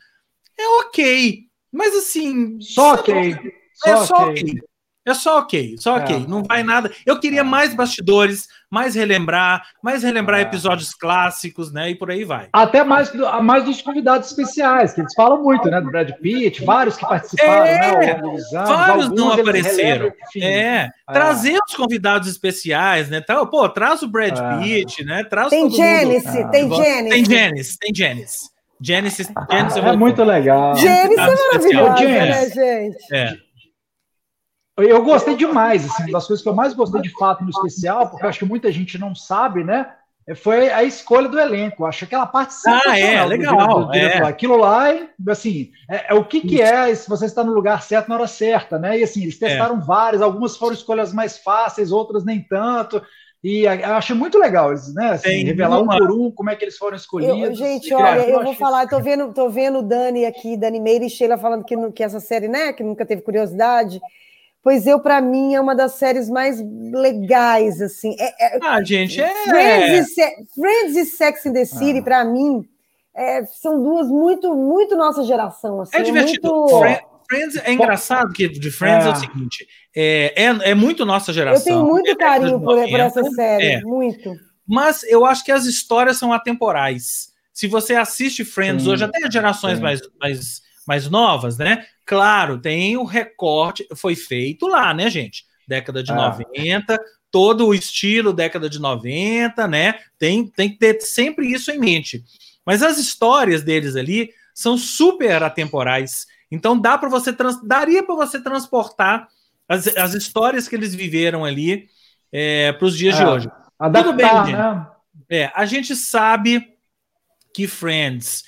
Speaker 2: é ok, mas assim,
Speaker 1: só ok.
Speaker 2: É só ok. okay. É só ok, só ok. É. Não vai nada. Eu queria é. mais bastidores, mais relembrar, mais relembrar é. episódios clássicos, né? E por aí vai.
Speaker 1: Até mais, mais dos convidados especiais, que eles falam muito, né? Do Brad Pitt, vários que participaram, né?
Speaker 2: Anos, vários não apareceram. é. Trazer os convidados especiais, né? Pô, traz o Brad Pitt, né? Traz
Speaker 3: tem Janice, tem Janice.
Speaker 2: Tem Janice, tem Janice. Genesis,
Speaker 1: Genesis é muito legal.
Speaker 3: Genesis é maravilhoso, né, gente?
Speaker 2: É.
Speaker 1: Eu gostei demais, assim, uma das coisas que eu mais gostei de fato no especial, porque acho que muita gente não sabe, né? Foi a escolha do elenco. Acho aquela parte
Speaker 2: Ah, é, legal. Do
Speaker 1: diretor. É. Aquilo lá, assim, é, é o que, que é se você está no lugar certo na hora certa, né? E assim, eles testaram é. várias, algumas foram escolhas mais fáceis, outras nem tanto. E eu achei muito legal eles, né? Assim, revelar um por um como é que eles foram escolhidos.
Speaker 3: Eu, gente, olha, eu, eu vou falar, tô vendo, tô vendo Dani aqui, Dani Meire e Sheila falando que, que essa série, né, que nunca teve curiosidade. Pois eu, para mim, é uma das séries mais legais, assim. É,
Speaker 2: é, ah, gente, é...
Speaker 3: Friends e, Friends e Sex in the City, ah. para mim, é, são duas muito, muito nossa geração. Assim,
Speaker 2: é divertido. Muito... Friends é engraçado que de Friends é, é o seguinte, é, é, é, muito nossa geração.
Speaker 3: Eu tenho muito carinho por, por, essa série, é. muito.
Speaker 2: Mas eu acho que as histórias são atemporais. Se você assiste Friends sim, hoje, até gerações mais, mais, mais novas, né? Claro, tem o recorte, foi feito lá, né, gente? Década de ah. 90, todo o estilo década de 90, né? Tem, tem que ter sempre isso em mente. Mas as histórias deles ali são super atemporais. Então dá para você trans, daria para você transportar as, as histórias que eles viveram ali é, para os dias é, de hoje.
Speaker 1: Adaptar, Tudo bem, gente. Né?
Speaker 2: É, a gente sabe que Friends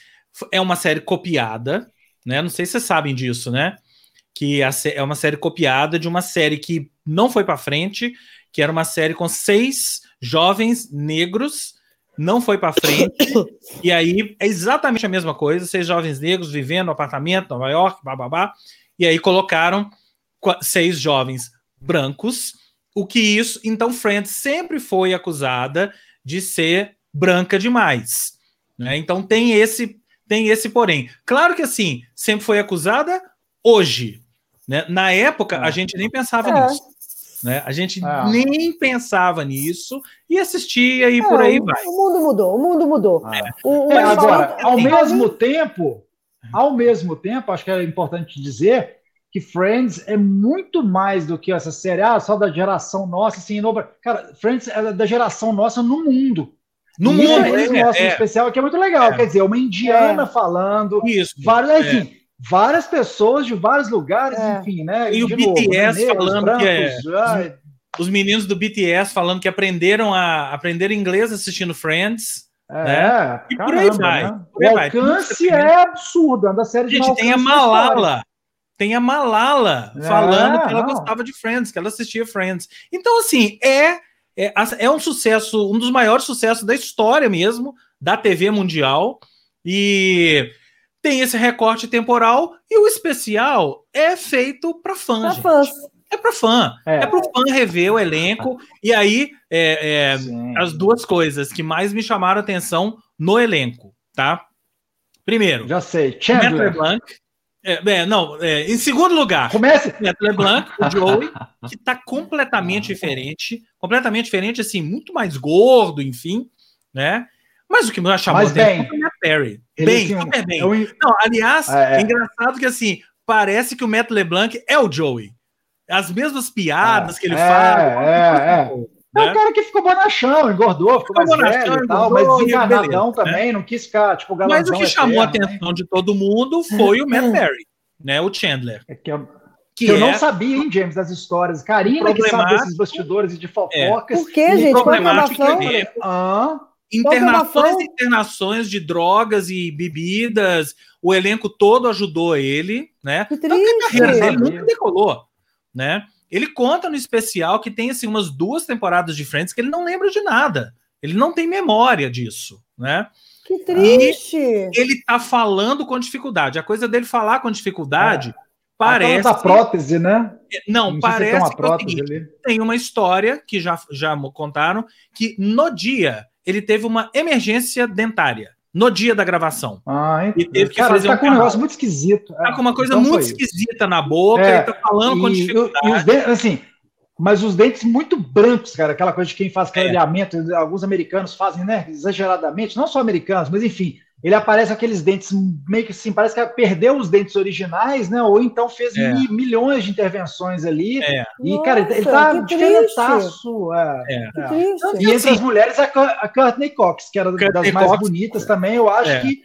Speaker 2: é uma série copiada, né? Não sei se vocês sabem disso, né? Que é uma série copiada de uma série que não foi para frente, que era uma série com seis jovens negros, não foi para frente. e aí é exatamente a mesma coisa, seis jovens negros vivendo no apartamento, Nova York, babá. E aí colocaram seis jovens brancos. O que isso, então Friends sempre foi acusada de ser branca demais, né? Então tem esse tem esse porém. Claro que assim, sempre foi acusada hoje. Né? Na época, a é. gente nem pensava é. nisso. Né? A gente é. nem pensava nisso e assistia e é, por aí vai.
Speaker 3: O mundo mudou, o mundo mudou.
Speaker 1: É. O, o agora, ao mesmo tempo, ao mesmo tempo, acho que é importante dizer que Friends é muito mais do que essa série, ah, só da geração nossa, assim, no... cara, Friends é da geração nossa no mundo. No mundo, eles é, é, especial que é muito legal, é. quer dizer, uma indiana é. falando,
Speaker 2: isso,
Speaker 1: várias, é. enfim, várias pessoas de vários lugares, enfim, né?
Speaker 2: E, o novo, BTS né, falando brancos, que é, os meninos do BTS falando que aprenderam a aprender inglês assistindo Friends.
Speaker 1: É, né? e caramba, por aí vai. Né? Por aí o alcance vai. é absurdo, da série
Speaker 2: Gente, tem a Malala tem a Malala é, falando que ela não. gostava de Friends, que ela assistia Friends. Então, assim, é, é, é um sucesso, um dos maiores sucessos da história mesmo, da TV mundial. E tem esse recorte temporal e o especial é feito para fãs. Pra fãs. É para fã. É, é para o fã rever o elenco. E aí, é, é as duas coisas que mais me chamaram a atenção no elenco, tá? Primeiro,
Speaker 1: já sei, Chandler
Speaker 2: Matt LeBlanc, é, é, não, é, em segundo lugar,
Speaker 1: comece.
Speaker 2: Neto LeBlanc, o Joey, que está completamente diferente, completamente diferente, assim, muito mais gordo, enfim, né? Mas o que me chamou
Speaker 1: Mas bem,
Speaker 2: é o Matt Perry. Bem, assim, super bem. Eu... Não, aliás, é, é, é, engraçado que assim, parece que o Matt LeBlanc é o Joey. As mesmas piadas que ele fala.
Speaker 1: É, é. É o cara que ficou bonachão, engordou, ficou, ficou mais velho e tal, mas desencarnadão né? também, né? não quis ficar, tipo,
Speaker 2: Mas o que chamou a atenção né? de todo mundo foi o Matt Perry, né? O Chandler.
Speaker 1: É que eu, que eu é... não sabia, hein, James, das histórias. Karina que sabe desses bastidores e de fofocas.
Speaker 3: É. Por que, gente? Qual
Speaker 2: é ah, Internações e internações de drogas e bebidas, o elenco todo ajudou ele, né?
Speaker 3: Que triste. Então, a carreira
Speaker 2: dele nunca decolou, né? Ele conta no especial que tem assim umas duas temporadas de Friends que ele não lembra de nada. Ele não tem memória disso, né?
Speaker 3: Que triste.
Speaker 2: E ele tá falando com dificuldade. A coisa dele falar com dificuldade é. parece
Speaker 1: a prótese, né?
Speaker 2: Não, não parece uma prótese que é tem uma história que já já contaram que no dia ele teve uma emergência dentária no dia da gravação.
Speaker 1: Ah, então. E teve que Cara, fazer tá um com um negócio muito esquisito.
Speaker 2: Tá com uma coisa então muito esquisita na boca, é, ele tá falando e, com dificuldade. E os
Speaker 1: dentes, assim, mas os dentes muito brancos, cara, aquela coisa de quem faz clareamento, é. alguns americanos fazem, né, exageradamente, não só americanos, mas enfim, ele aparece aqueles dentes meio que assim, parece que perdeu os dentes originais, né? Ou então fez é. mi, milhões de intervenções ali. É. E, Nossa, cara, ele tá diferentaço. É, é. E entre as mulheres, a, a Courtney Cox, que era Courtney das mais Cox, bonitas também, eu acho é. que.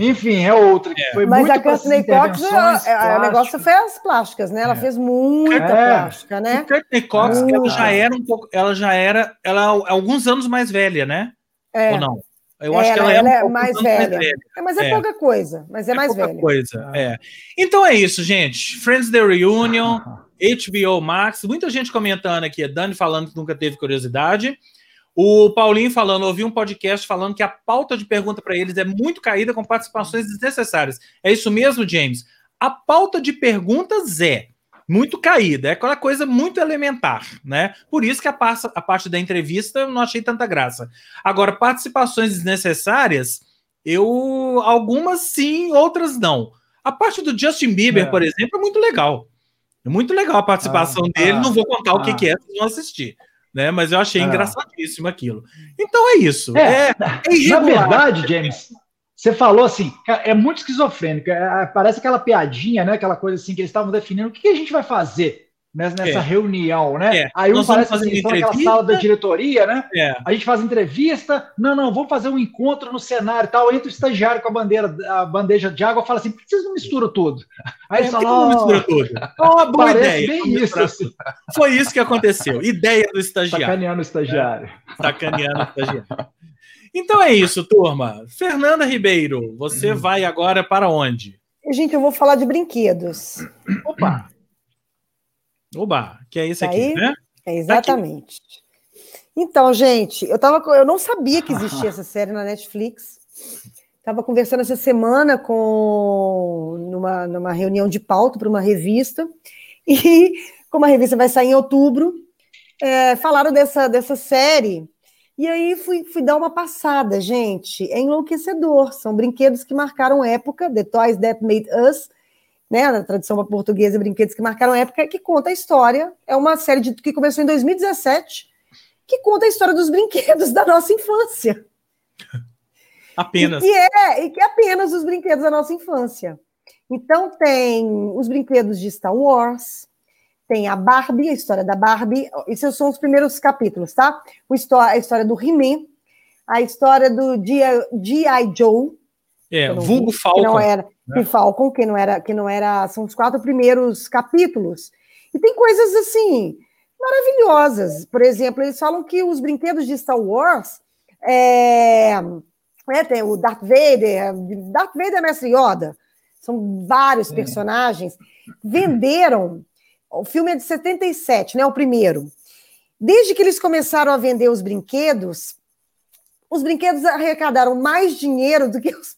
Speaker 1: Enfim, é outra que foi
Speaker 3: Mas
Speaker 1: muito
Speaker 3: a Courtney Cox, o negócio foi as plásticas, né? Ela fez muita plástica, né?
Speaker 2: A Courtney Cox, ela já era um pouco, ela já era, ela alguns anos mais velha, né? Ou não?
Speaker 3: Eu acho que ela, ela é, um é mais, velha. mais velha. É, mas é, é, pouca coisa, mas é, é mais
Speaker 2: pouca
Speaker 3: velha.
Speaker 2: coisa, é. Então é isso, gente. Friends The Reunion, HBO Max, muita gente comentando aqui, a Dani falando que nunca teve curiosidade. O Paulinho falando, ouvi um podcast falando que a pauta de pergunta para eles é muito caída com participações desnecessárias. É isso mesmo, James? A pauta de perguntas é muito caída, é aquela coisa muito elementar, né? Por isso que a, parte, a parte da entrevista eu não achei tanta graça. Agora, participações desnecessárias, eu algumas sim, outras não. A parte do Justin Bieber, é. por exemplo, é muito legal. É muito legal a participação ah, dele. Ah, não vou contar ah, o que, que é, vocês vão assistir. Né? Mas eu achei ah. engraçadíssimo aquilo. Então é isso. É, é,
Speaker 1: é na verdade, James, você falou assim, é muito esquizofrênico. É, parece aquela piadinha, né? Aquela coisa assim que eles estavam definindo. O que, que a gente vai fazer nessa, é. reunião, né? É. Aí um parece assim, estão naquela sala da diretoria, né? É. A gente faz entrevista. Não, não, vamos fazer um encontro no cenário e tal. Entra o estagiário com a bandeira, a bandeja de água, fala assim: por que vocês não misturam tudo?
Speaker 2: Aí eles falam: oh, mistura tudo. Oh, boa ideia. Bem isso, assim. Foi isso que aconteceu. Ideia do estagiário.
Speaker 1: Sacaneando o estagiário.
Speaker 2: É. Sacaneando o estagiário. Então é isso, turma. Fernanda Ribeiro, você hum. vai agora para onde?
Speaker 3: Gente, eu vou falar de brinquedos.
Speaker 2: Opa! Oba, que é isso tá aqui, aí? né?
Speaker 3: É exatamente. Tá então, gente, eu, tava, eu não sabia que existia essa série na Netflix. Estava conversando essa semana com numa, numa reunião de pauta para uma revista. E como a revista vai sair em outubro, é, falaram dessa, dessa série E aí fui, fui dar uma passada, gente. É enlouquecedor. São brinquedos que marcaram época, The Toys That Made Us, né? Na tradução portuguesa, brinquedos que marcaram época, que conta a história. É uma série de, que começou em 2017, que conta a história dos brinquedos da nossa infância.
Speaker 2: Apenas.
Speaker 3: E que é, e que é apenas os brinquedos da nossa infância. Então tem os brinquedos de Star Wars, tem a Barbie, a história da Barbie. Esses são os primeiros capítulos, tá? O a história do He-Man, a história do G.I. Joe.
Speaker 2: É, vulgo Falcon.
Speaker 3: Que não era, né? Falcon, que não era, que não era, são os quatro primeiros capítulos. E tem coisas assim maravilhosas. Por exemplo, eles falam que os brinquedos de Star Wars é, é, tem o Darth Vader, Darth Vader é Mestre Yoda, são vários personagens, venderam o filme é de 77, né? O primeiro. Desde que eles começaram a vender os brinquedos, os brinquedos arrecadaram mais dinheiro do que os,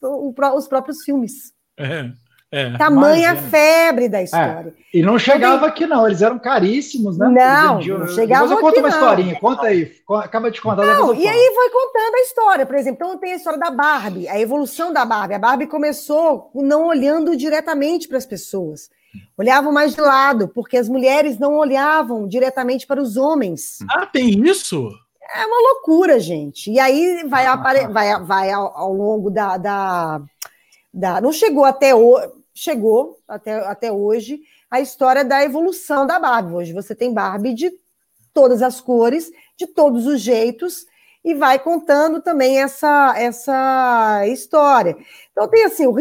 Speaker 3: os próprios filmes. É, é, Tamanha imagina. febre da história.
Speaker 1: É, e não chegava aqui, não, eles eram caríssimos, né?
Speaker 3: Não, vendiam, não chegava aqui.
Speaker 1: Conta uma não. historinha, conta aí, acaba de contar.
Speaker 3: Não, e aí foi contando a história, por exemplo, então tem a história da Barbie, a evolução da Barbie. A Barbie começou não olhando diretamente para as pessoas olhavam mais de lado, porque as mulheres não olhavam diretamente para os homens.
Speaker 2: Ah, tem isso?
Speaker 3: É uma loucura, gente. E aí vai, apare... vai, vai ao, ao longo da, da, da, Não chegou até hoje. Chegou até, até hoje a história da evolução da Barbie. Hoje você tem Barbie de todas as cores, de todos os jeitos, e vai contando também essa, essa história. Então tem assim, o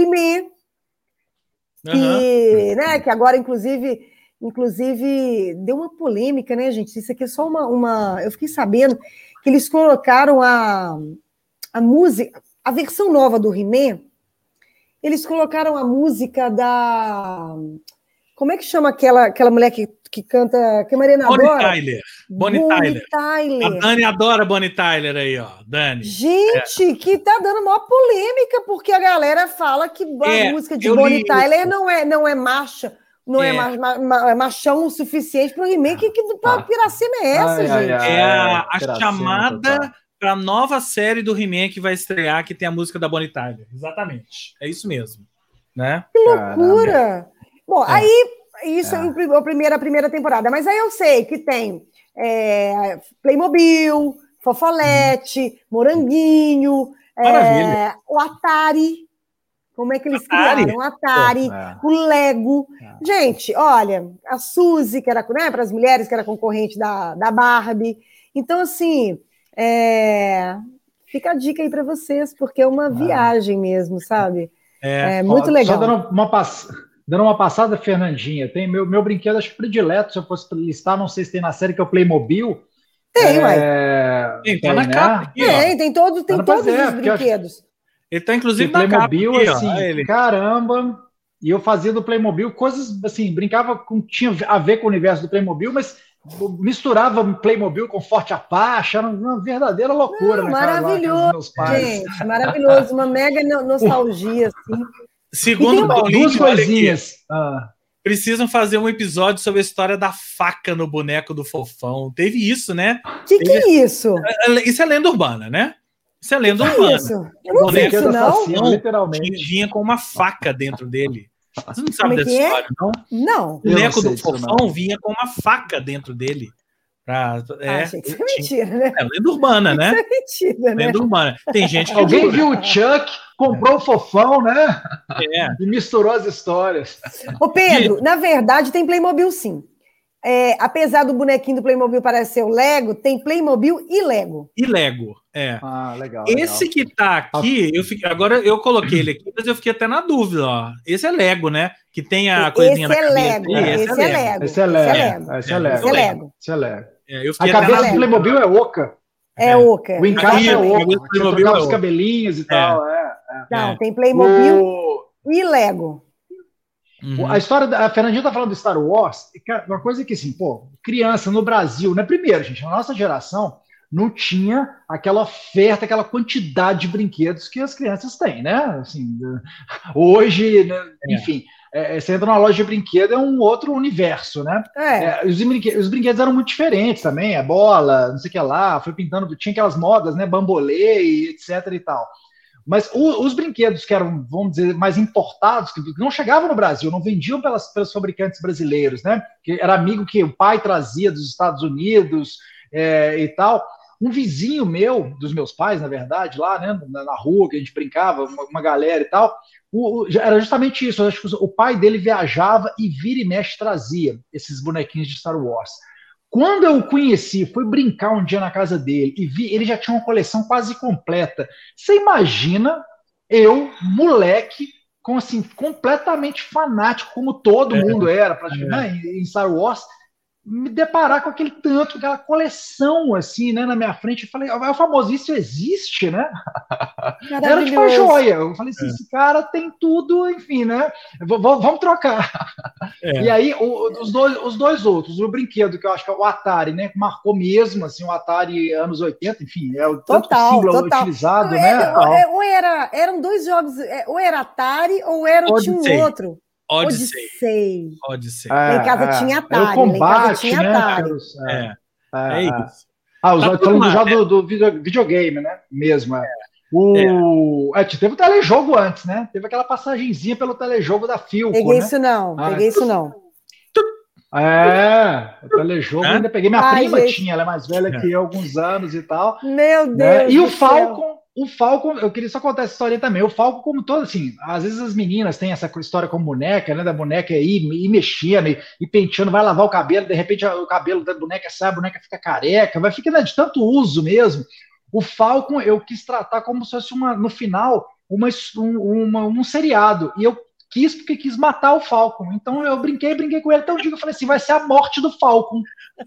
Speaker 3: He-Man, que, uhum. né, que agora, inclusive, inclusive, deu uma polêmica, né, gente? Isso aqui é só uma. uma... Eu fiquei sabendo que eles colocaram a, a música, a versão nova do He-Man, eles colocaram a música da. Como é que chama aquela, aquela mulher que, que canta, que a Mariana
Speaker 2: Bonnie
Speaker 3: adora?
Speaker 2: Tyler. Bonnie, Bonnie Tyler. Tyler. A Dani adora Bonnie Tyler aí, ó. Dani.
Speaker 3: Gente, é. que tá dando uma polêmica, porque a galera fala que a é, música de Bonnie Tyler não é, não é marcha, não é, é ma, ma, é machão o suficiente para o remake. Que, que ah. piracema é essa, ai, gente?
Speaker 2: Ai, ai, é a, a chamada para a nova série do He-Man que vai estrear, que tem a música da Bonnie Tyler. Exatamente. É isso mesmo. Né?
Speaker 3: Que loucura! Caramba. Bom, é. aí, isso é. é a primeira, a primeira temporada, mas aí eu sei que tem é, Playmobil, Fofolete, uhum. Moranguinho, é, o Atari. Como é que eles Atari? criaram? O Atari, é. o Lego. É. Gente, olha, a Suzy, que era né, para as mulheres, que era concorrente da, da Barbie. Então, assim, é, fica a dica aí para vocês, porque é uma ah. viagem mesmo, sabe? É, muito legal.
Speaker 1: Só dando uma passada Dando uma passada, Fernandinha, tem meu, meu brinquedo, acho que predileto, se eu fosse listar, não sei se tem na série que é o Playmobil.
Speaker 3: Tem, é... ué.
Speaker 2: Tem, tá na né? capa. Aqui,
Speaker 3: tem, tem, todo, tem tá todos é, os brinquedos.
Speaker 2: Ele tá inclusive
Speaker 1: na Playmobil, capa. Aqui, assim, ele. caramba. E eu fazia do Playmobil coisas assim, brincava com. tinha a ver com o universo do Playmobil, mas misturava Playmobil com Forte Apache, era uma verdadeira loucura.
Speaker 3: Não, maravilhoso, gente, maravilhoso, uma mega nostalgia, assim.
Speaker 2: Segundo o Paulinho, coisinhas. Ah. Precisam fazer um episódio sobre a história da faca no boneco do fofão. Teve isso, né?
Speaker 3: O que, que é isso?
Speaker 2: É, é, isso é lenda urbana, né? Isso é lenda que urbana. Isso?
Speaker 3: Eu não sei isso, não.
Speaker 2: literalmente. vinha com uma faca dentro dele. Você não sabe dessa é? história, não?
Speaker 3: Não.
Speaker 2: O boneco do fofão não. vinha com uma faca dentro dele. Pra, é, ah,
Speaker 3: achei que isso é mentira, né?
Speaker 2: É lenda urbana, né?
Speaker 3: Isso é mentira,
Speaker 2: né? Lenda urbana. Tem gente que.
Speaker 1: Alguém viu o Chuck, comprou o fofão, né? É. E misturou as histórias.
Speaker 3: Ô, Pedro, e... na verdade tem Playmobil sim. É, apesar do bonequinho do Playmobil parecer o Lego, tem Playmobil e Lego.
Speaker 2: E Lego, é.
Speaker 1: Ah, legal.
Speaker 2: Esse
Speaker 1: legal.
Speaker 2: que tá aqui, eu fiquei, agora eu coloquei ele aqui, mas eu fiquei até na dúvida, ó. Esse é Lego, né? Que tem a coisinha
Speaker 3: esse
Speaker 2: na
Speaker 3: é Lego, esse, esse, é Lego.
Speaker 1: Esse é Lego. Esse é Lego. Esse é Lego. Esse é Lego.
Speaker 2: É,
Speaker 1: a cabeça do Playmobil é oca.
Speaker 3: É, oca.
Speaker 1: O encaixe é oca. Você é os cabelinhos e tal. É,
Speaker 3: é. Não, tem Playmobil o... e Lego.
Speaker 1: Uhum. A história da a Fernandinha tá falando do Star Wars, uma coisa que assim, pô, criança no Brasil, né? Primeiro, gente, na nossa geração não tinha aquela oferta, aquela quantidade de brinquedos que as crianças têm, né? Assim, hoje, né? enfim, é, você entra numa loja de brinquedo, é um outro universo, né? É. É, os, brinquedos, os, brinquedos, eram muito diferentes também, a bola, não sei o que lá, foi pintando, tinha aquelas modas, né? Bambolê e etc e tal. Mas o, os brinquedos que eram, vamos dizer, mais importados, que não chegavam no Brasil, não vendiam pelas, pelos fabricantes brasileiros, né? Que era amigo que o pai trazia dos Estados Unidos é, e tal. Um vizinho meu, dos meus pais, na verdade, lá né, na, rua que a gente brincava, uma, uma galera e tal, o, o, era justamente isso. acho que o pai dele viajava e vira e mexe trazia esses bonequinhos de Star Wars. Quando eu o conheci, fui brincar um dia na casa dele e vi, ele já tinha uma coleção quase completa. Você imagina eu, moleque, com assim, completamente fanático, como todo é, mundo era, praticamente, é. em Star Wars, me deparar com aquele tanto, aquela coleção assim, né, na minha frente. Eu falei, é o famoso, isso existe, né? Era tipo uma joia. Eu falei assim, é. esse cara tem tudo, enfim, né? V vamos trocar. É. E aí, o, os, dois, os dois outros, o brinquedo, que eu acho que é o Atari, né? Que marcou mesmo, assim, o Atari anos 80, enfim, é o tanto total, símbolo total. utilizado, né?
Speaker 3: É, ou era, eram dois jogos, é, ou era Atari ou era tinha um outro.
Speaker 2: Odyssey.
Speaker 3: Odyssey. É, em casa é. tinha Atari. É o combate, tinha
Speaker 1: né? Atari. É, é, é, é isso. Ah, os tá falando já do, do videogame, né? Mesmo, é. O... É. teve o telejogo antes, né? Teve aquela passagenzinha pelo telejogo da Philco,
Speaker 3: Peguei
Speaker 1: né?
Speaker 3: isso não, ah, peguei isso não.
Speaker 1: É, o telejogo é? ainda peguei. Minha Ai, prima gente. tinha, ela é mais velha que eu, alguns anos e tal.
Speaker 3: Meu Deus. Né?
Speaker 1: E o Falcon, o Falcon, eu queria só contar essa história também. O Falcon, como todo, assim, às vezes as meninas têm essa história com boneca, né? Da boneca aí, e mexendo, e, e, penteando, vai lavar o cabelo, de repente o cabelo da boneca sai, a boneca fica careca, vai ficando de tanto uso mesmo. O Falcon eu quis tratar como se fosse uma, no final, uma, uma, um seriado. E eu quis porque quis matar o Falcon. Então eu brinquei, brinquei com ele até um dia eu falei assim, vai ser a morte do Falcon.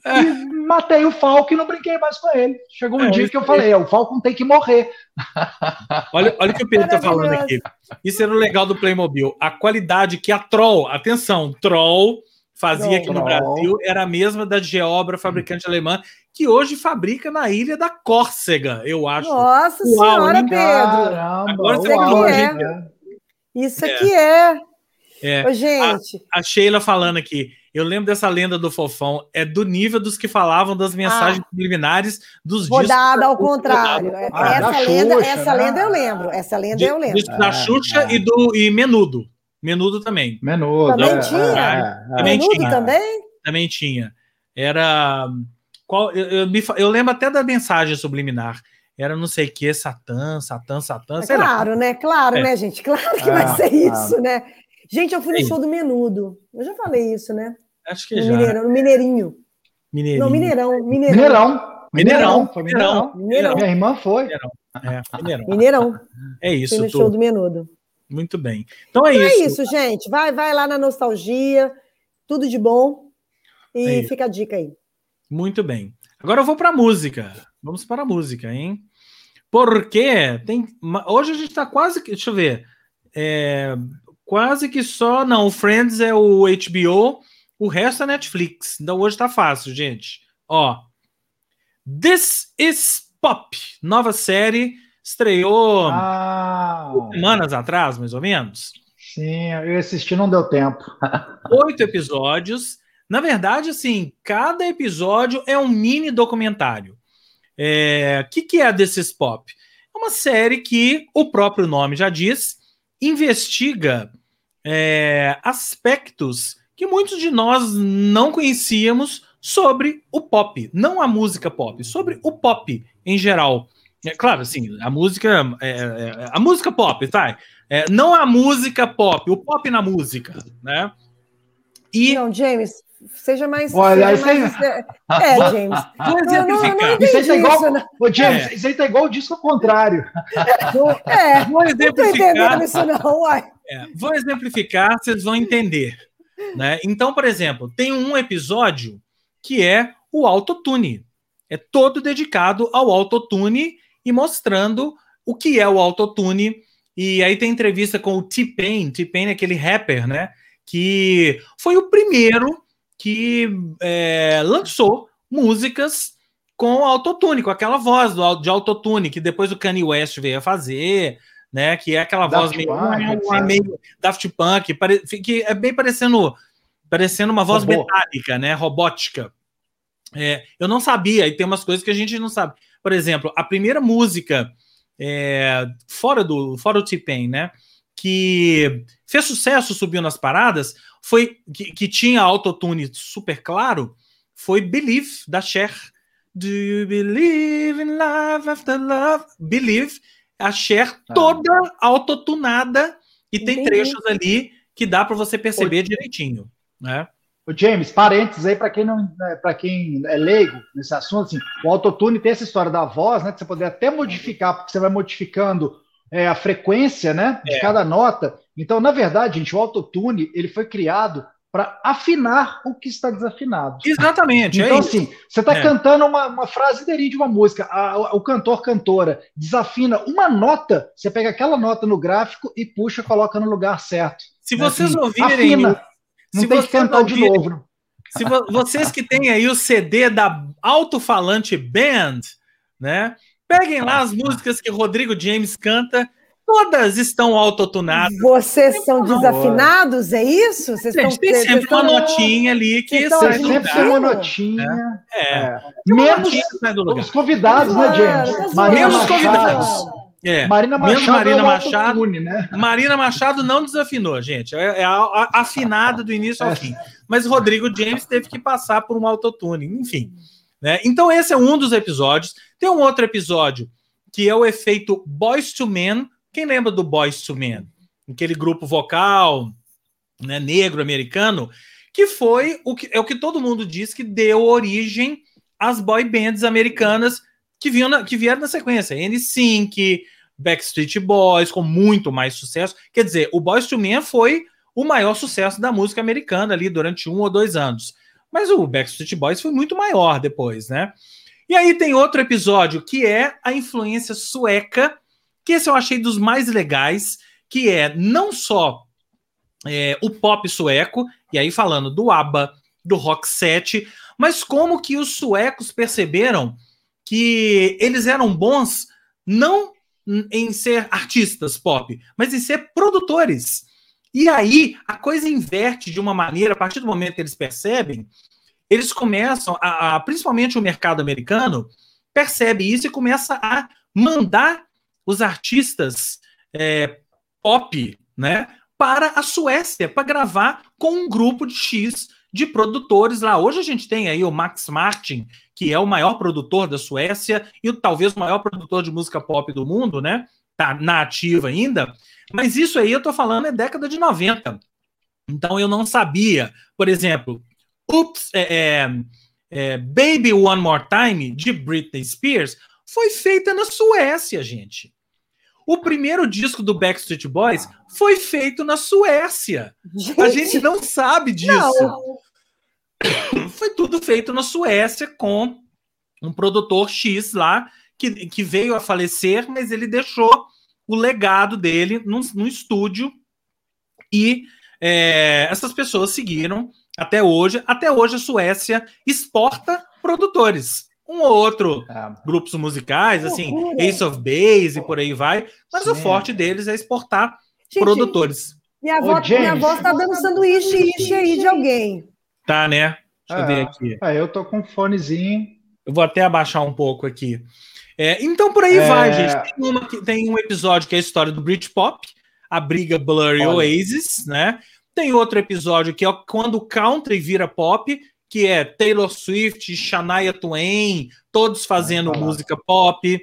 Speaker 1: É. E matei o Falcon e não brinquei mais com ele. Chegou um é, dia que eu falei, é, o Falcon tem que morrer.
Speaker 2: Olha, olha o que o Pedro está falando aqui. Isso era o legal do Playmobil. A qualidade que a Troll, atenção, Troll fazia aqui no Brasil era a mesma da Geobra, fabricante alemã, que hoje fabrica na ilha da Córcega, eu acho.
Speaker 3: Nossa Uau, senhora, Pedro! Caramba, Agora você Uau, é. Isso é. aqui é.
Speaker 2: é. Ô, gente. A, a, Sheila falando aqui. Eu lembro dessa lenda do fofão. É do nível dos que falavam das mensagens ah. subliminares dos
Speaker 3: Rodada ao contrário. Ah, essa lenda, Xuxa, essa né? lenda eu lembro. Essa lenda de, eu lembro.
Speaker 2: Da é, Xuxa é. e do e Menudo. Menudo também.
Speaker 1: Menudo.
Speaker 3: Também é, tinha? É,
Speaker 2: também Menudo tinha. também? Também tinha. Era. Qual, eu, eu, me, eu lembro até da mensagem subliminar era não sei o que, Satã, Satã, Satã,
Speaker 3: é claro, lá. né? Claro, é. né, gente? Claro que vai ser isso, né? Gente, eu fui no show do Menudo. Eu já falei isso, né?
Speaker 2: Acho que
Speaker 3: no
Speaker 2: já.
Speaker 3: Mineirão, no Mineirinho.
Speaker 2: Mineirinho.
Speaker 3: Não, Mineirão.
Speaker 1: Mineirão. Mineirão. Mineirão. Foi Mineirão. Mineirão. Minha irmã foi. Mineirão.
Speaker 3: É, Mineirão. Mineirão.
Speaker 2: É isso.
Speaker 3: Foi no show do Menudo.
Speaker 2: Muito bem. Então é então
Speaker 3: isso.
Speaker 2: É
Speaker 3: isso, gente. Vai, vai lá na nostalgia. Tudo de bom. E é fica a dica aí.
Speaker 2: Muito bem. Agora eu vou para a música. Vamos para a música, hein? Porque tem. Hoje a gente está quase que. Deixa eu ver. É, quase que só. Não, o Friends é o HBO, o resto é Netflix. Então hoje tá fácil, gente. Ó. This is Pop, nova série, estreou ah. semanas atrás, mais ou menos.
Speaker 1: Sim, eu assisti, não deu tempo.
Speaker 2: Oito episódios. Na verdade, assim, cada episódio é um mini documentário. O é, que, que é desses Pop? É uma série que o próprio nome já diz, investiga é, aspectos que muitos de nós não conhecíamos sobre o pop, não a música pop, sobre o pop em geral. É claro, assim, a música, é, é, a música pop, tá? É, não a música pop, o pop na música, né?
Speaker 3: E não, James, seja mais. Olha, seja mais... É, é, James. Vou exemplificar. Não, não, não
Speaker 1: isso aí tá igual. Isso, Ô, James, é. isso aí tá igual o disco ao contrário.
Speaker 3: É, vou exemplificar. Não tô isso, não, uai.
Speaker 2: É, vou exemplificar, vocês vão entender. Né? Então, por exemplo, tem um episódio que é o autotune. É todo dedicado ao autotune e mostrando o que é o autotune. E aí tem entrevista com o T-Pain. T-Pain é aquele rapper, né? Que foi o primeiro que é, lançou músicas com autotune, com aquela voz do, de autotune, que depois o Kanye West veio a fazer, né? Que é aquela Daft voz meio, Punk, meio Daft Punk, que é bem parecendo, parecendo uma voz Robô. metálica, né? Robótica. É, eu não sabia, e tem umas coisas que a gente não sabe. Por exemplo, a primeira música é, fora do fora do T-Pain, né? Que fez sucesso, subiu nas paradas, foi que, que tinha autotune super claro, foi Believe, da Cher. Do you believe in love after love? Believe, a Cher ah. toda autotunada e tem trechos ali que dá para você perceber direitinho, né?
Speaker 1: O James, parênteses aí para quem não, né, para quem é leigo nesse assunto, assim, o autotune tem essa história da voz, né, que você poder até modificar, porque você vai modificando é, a frequência, né, de é. cada nota. Então, na verdade, gente, o autotune ele foi criado para afinar o que está desafinado.
Speaker 2: Exatamente.
Speaker 1: É então, é assim, você está é. cantando uma, uma frase de uma música, a, a, o cantor, cantora desafina uma nota, você pega aquela nota no gráfico e puxa, coloca no lugar certo.
Speaker 2: Se né? vocês assim, ouvirem. Afina.
Speaker 1: Não tem que cantar de novo.
Speaker 2: Se vo vocês que têm aí o CD da Alto-Falante Band, né? Peguem lá as músicas que Rodrigo James canta, todas estão autotunadas.
Speaker 3: Vocês são desafinados, é isso?
Speaker 2: Vocês Gente, tem sempre uma notinha ali que
Speaker 1: sai sempre tem uma notinha. É. é. Menos os convidados, né, James?
Speaker 2: Menos convidados. É, Marina Machado, Marina, é Machado tune, né? Marina Machado não desafinou, gente. É, é a, a, afinada do início ao é. fim. Mas Rodrigo James teve que passar por um autotune, enfim. Né? Então, esse é um dos episódios. Tem um outro episódio que é o efeito Boys to Men. Quem lembra do Boys to Men? Aquele grupo vocal né, negro americano, que foi o que é o que todo mundo diz que deu origem às boy bands americanas que, vinham na, que vieram na sequência. N5, Backstreet Boys, com muito mais sucesso. Quer dizer, o Boys to Men foi o maior sucesso da música americana ali durante um ou dois anos. Mas o Backstreet Boys foi muito maior depois, né? E aí tem outro episódio que é a influência sueca, que esse eu achei dos mais legais, que é não só é, o pop sueco, e aí falando do ABBA, do Rock 7, mas como que os suecos perceberam que eles eram bons não em ser artistas pop, mas em ser produtores. E aí a coisa inverte de uma maneira, a partir do momento que eles percebem, eles começam, a, a principalmente o mercado americano, percebe isso e começa a mandar os artistas é, pop, né, para a Suécia para gravar com um grupo de X de produtores lá. Hoje a gente tem aí o Max Martin, que é o maior produtor da Suécia e talvez o maior produtor de música pop do mundo, né? Tá na ativa ainda. Mas isso aí eu tô falando é década de 90. Então eu não sabia, por exemplo, Oops, é, é, é, Baby One More Time, de Britney Spears, foi feita na Suécia, gente. O primeiro disco do Backstreet Boys foi feito na Suécia. A gente não sabe disso. Não. Foi tudo feito na Suécia com um produtor X lá que, que veio a falecer, mas ele deixou o legado dele no, no estúdio e é, essas pessoas seguiram até hoje. Até hoje a Suécia exporta produtores um ou outro é. grupos musicais, assim, Ace of Base e por aí vai, mas Sim. o forte deles é exportar Gente, produtores.
Speaker 3: Minha avó, minha avó tá dando sanduíche aí de alguém.
Speaker 2: Tá, né? Deixa é, eu ver aqui.
Speaker 1: É, eu tô com um fonezinho.
Speaker 2: Eu vou até abaixar um pouco aqui. É, então por aí é... vai, gente. Tem, uma, tem, um episódio que é a história do Britpop, a briga Blurry Olha. Oasis, né? Tem outro episódio que é quando o country vira pop, que é Taylor Swift, Shania Twain, todos fazendo música pop.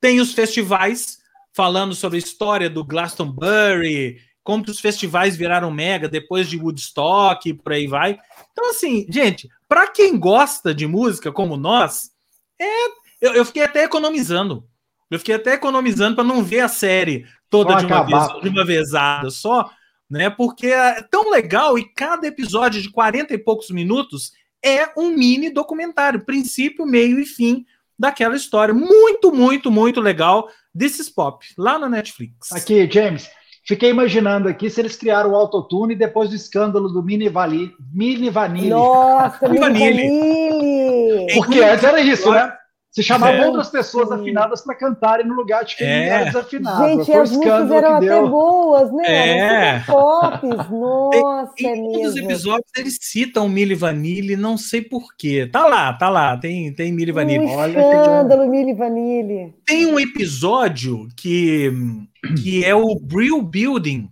Speaker 2: Tem os festivais falando sobre a história do Glastonbury, como que os festivais viraram mega depois de Woodstock, por aí vai. Então, assim, gente, para quem gosta de música como nós, é, eu, eu, fiquei até economizando. Eu fiquei até economizando para não ver a série toda de uma, vez, de uma vezada só, né? Porque é tão legal e cada episódio de 40 e poucos minutos é um mini documentário, princípio, meio e fim daquela história. Muito, muito, muito legal desses pop, lá na Netflix.
Speaker 1: Aqui, James, fiquei imaginando aqui se eles criaram o autotune depois do escândalo do Mini, Vali, Mini Vanille.
Speaker 3: Nossa, Mini Vanille.
Speaker 1: Porque antes era isso, né? Você chamava é. outras pessoas afinadas para cantarem no lugar de quem é. era desafinado.
Speaker 3: Gente, as músicas eram até boas, né? É. Pops. Nossa,
Speaker 2: e,
Speaker 3: é
Speaker 2: mesmo. Todos os episódios eles citam Milli Vanilli, não sei porquê. Tá lá, tá lá, tem, tem Milli Vanilli.
Speaker 3: Um Olha escândalo, que... Milli Vanilli.
Speaker 2: Tem um episódio que, que é o Brill Building.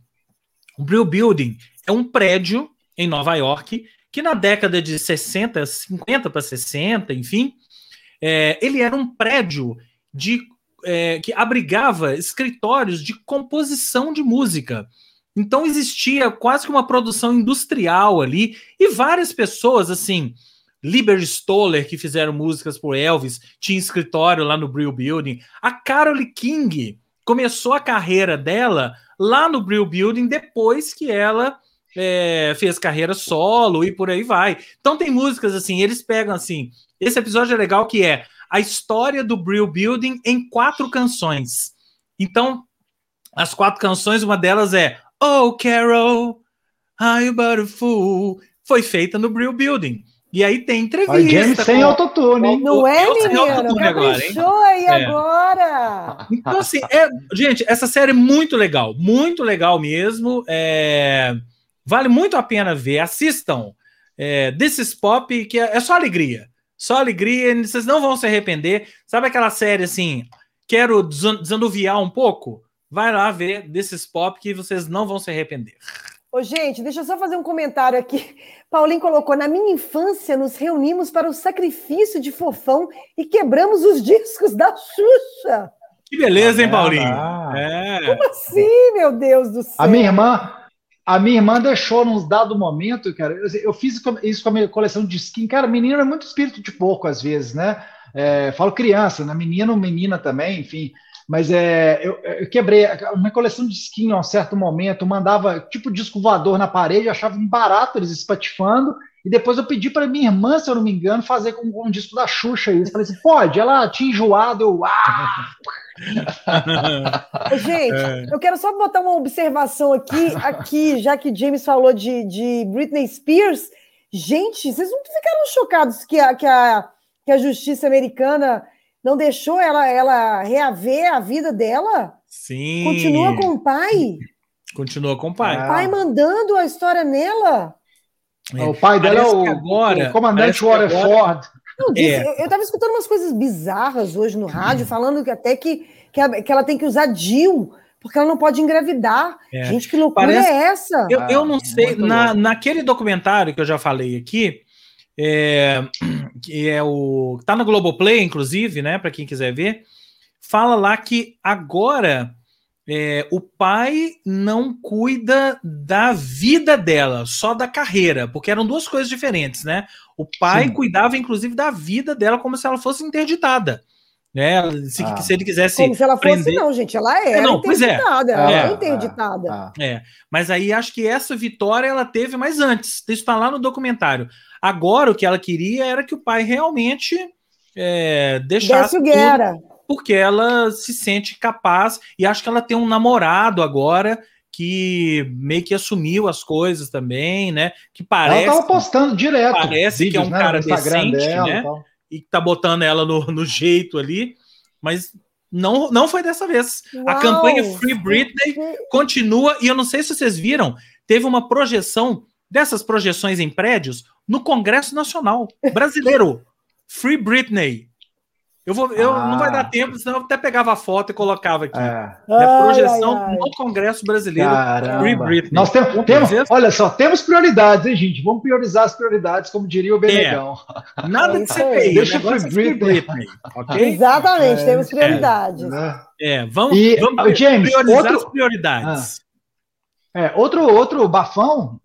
Speaker 2: O Brill Building é um prédio em Nova York que na década de 60, 50 para 60, enfim, é, ele era um prédio de é, que abrigava escritórios de composição de música. Então existia quase que uma produção industrial ali e várias pessoas assim, Lieber Stoller que fizeram músicas por Elvis, tinha escritório lá no Brill Building. A Carole King começou a carreira dela lá no Brill Building depois que ela é, fez carreira solo e por aí vai. Então tem músicas assim, eles pegam assim. Esse episódio é legal que é a história do Brill Building em quatro canções. Então, as quatro canções, uma delas é Oh Carol, How About a Fool, foi feita no Brill Building. E aí tem entrevista.
Speaker 1: James sem autotune, hein?
Speaker 3: Não é, menino? Agora, hein? aí é. agora.
Speaker 2: Então, assim, é, gente, essa série é muito legal. Muito legal mesmo. É, Vale muito a pena ver. Assistam. É, This is Pop, que é, é só alegria. Só alegria, vocês não vão se arrepender. Sabe aquela série assim, quero desanuviar um pouco? Vai lá ver This is Pop, que vocês não vão se arrepender.
Speaker 3: Ô, gente, deixa eu só fazer um comentário aqui. Paulinho colocou: na minha infância, nos reunimos para o sacrifício de fofão e quebramos os discos da Xuxa.
Speaker 2: Que beleza, hein, Paulinho? Ah,
Speaker 3: é. Como assim, meu Deus do céu?
Speaker 1: A minha irmã, a minha irmã deixou num dado momento, cara. Eu, eu, fiz isso com a minha coleção de skin. Cara, menino é muito espírito de porco às vezes, né? É, falo criança, né? Menino, menina também, enfim. Mas é, eu, eu quebrei uma coleção de skin a um certo momento, mandava tipo disco voador na parede, achava um barato eles espatifando. E depois eu pedi para minha irmã, se eu não me engano, fazer com, um disco da Xuxa isso. Falei assim, pode? Ela tinha enjoado, eu. Ah!
Speaker 3: Gente, é. eu quero só botar uma observação aqui, aqui, já que James falou de, de Britney Spears. Gente, vocês não ficaram chocados que a, que a, que a justiça americana não deixou ela, ela reaver a vida dela?
Speaker 2: Sim.
Speaker 3: Continua com o pai?
Speaker 2: Continua com o pai.
Speaker 3: O pai mandando a história nela.
Speaker 1: É. O pai dela é o, agora, o comandante Waterford.
Speaker 3: Não, é. Eu estava escutando umas coisas bizarras hoje no rádio, hum. falando que até que, que, a, que ela tem que usar DIL, porque ela não pode engravidar. É. Gente, que loucura Parece... é essa?
Speaker 2: Eu, eu não ah, sei, na, naquele documentário que eu já falei aqui, é, que é o. tá no Globoplay, inclusive, né? Para quem quiser ver, fala lá que agora é, o pai não cuida da vida dela, só da carreira, porque eram duas coisas diferentes, né? O pai Sim. cuidava, inclusive, da vida dela como se ela fosse interditada. Né? Se, ah. se ele quisesse.
Speaker 3: Como se ela fosse, prender... não, gente. Ela é não, interditada. Ela é, é interditada.
Speaker 2: Ah, ah. É. Mas aí acho que essa vitória ela teve mais antes. Isso está lá no documentário. Agora o que ela queria era que o pai realmente é, deixasse.
Speaker 3: Desce o guerra
Speaker 2: porque ela se sente capaz e acho que ela tem um namorado agora que meio que assumiu as coisas também, né? Que parece. Ela
Speaker 1: tava postando direto.
Speaker 2: Parece vídeos, que é um né, cara decente, dela, né? E que tá botando ela no, no jeito ali, mas não, não foi dessa vez. Uau. A campanha Free Britney continua, e eu não sei se vocês viram, teve uma projeção dessas projeções em prédios no Congresso Nacional Brasileiro. Free Britney. Eu vou, eu ah. não vai dar tempo, senão eu até pegava a foto e colocava aqui. É. é projeção ai, ai. no Congresso Brasileiro.
Speaker 1: Nós temos, temos, olha só, temos prioridades, hein, gente? Vamos priorizar as prioridades, como diria o Benegão.
Speaker 2: É. Nada de CPI, deixa Free é Britney. Britney
Speaker 3: okay? Exatamente, é, temos prioridades.
Speaker 2: É, é vamos, e, vamos James, priorizar outro, as prioridades.
Speaker 1: Ah, é, outro, outro bafão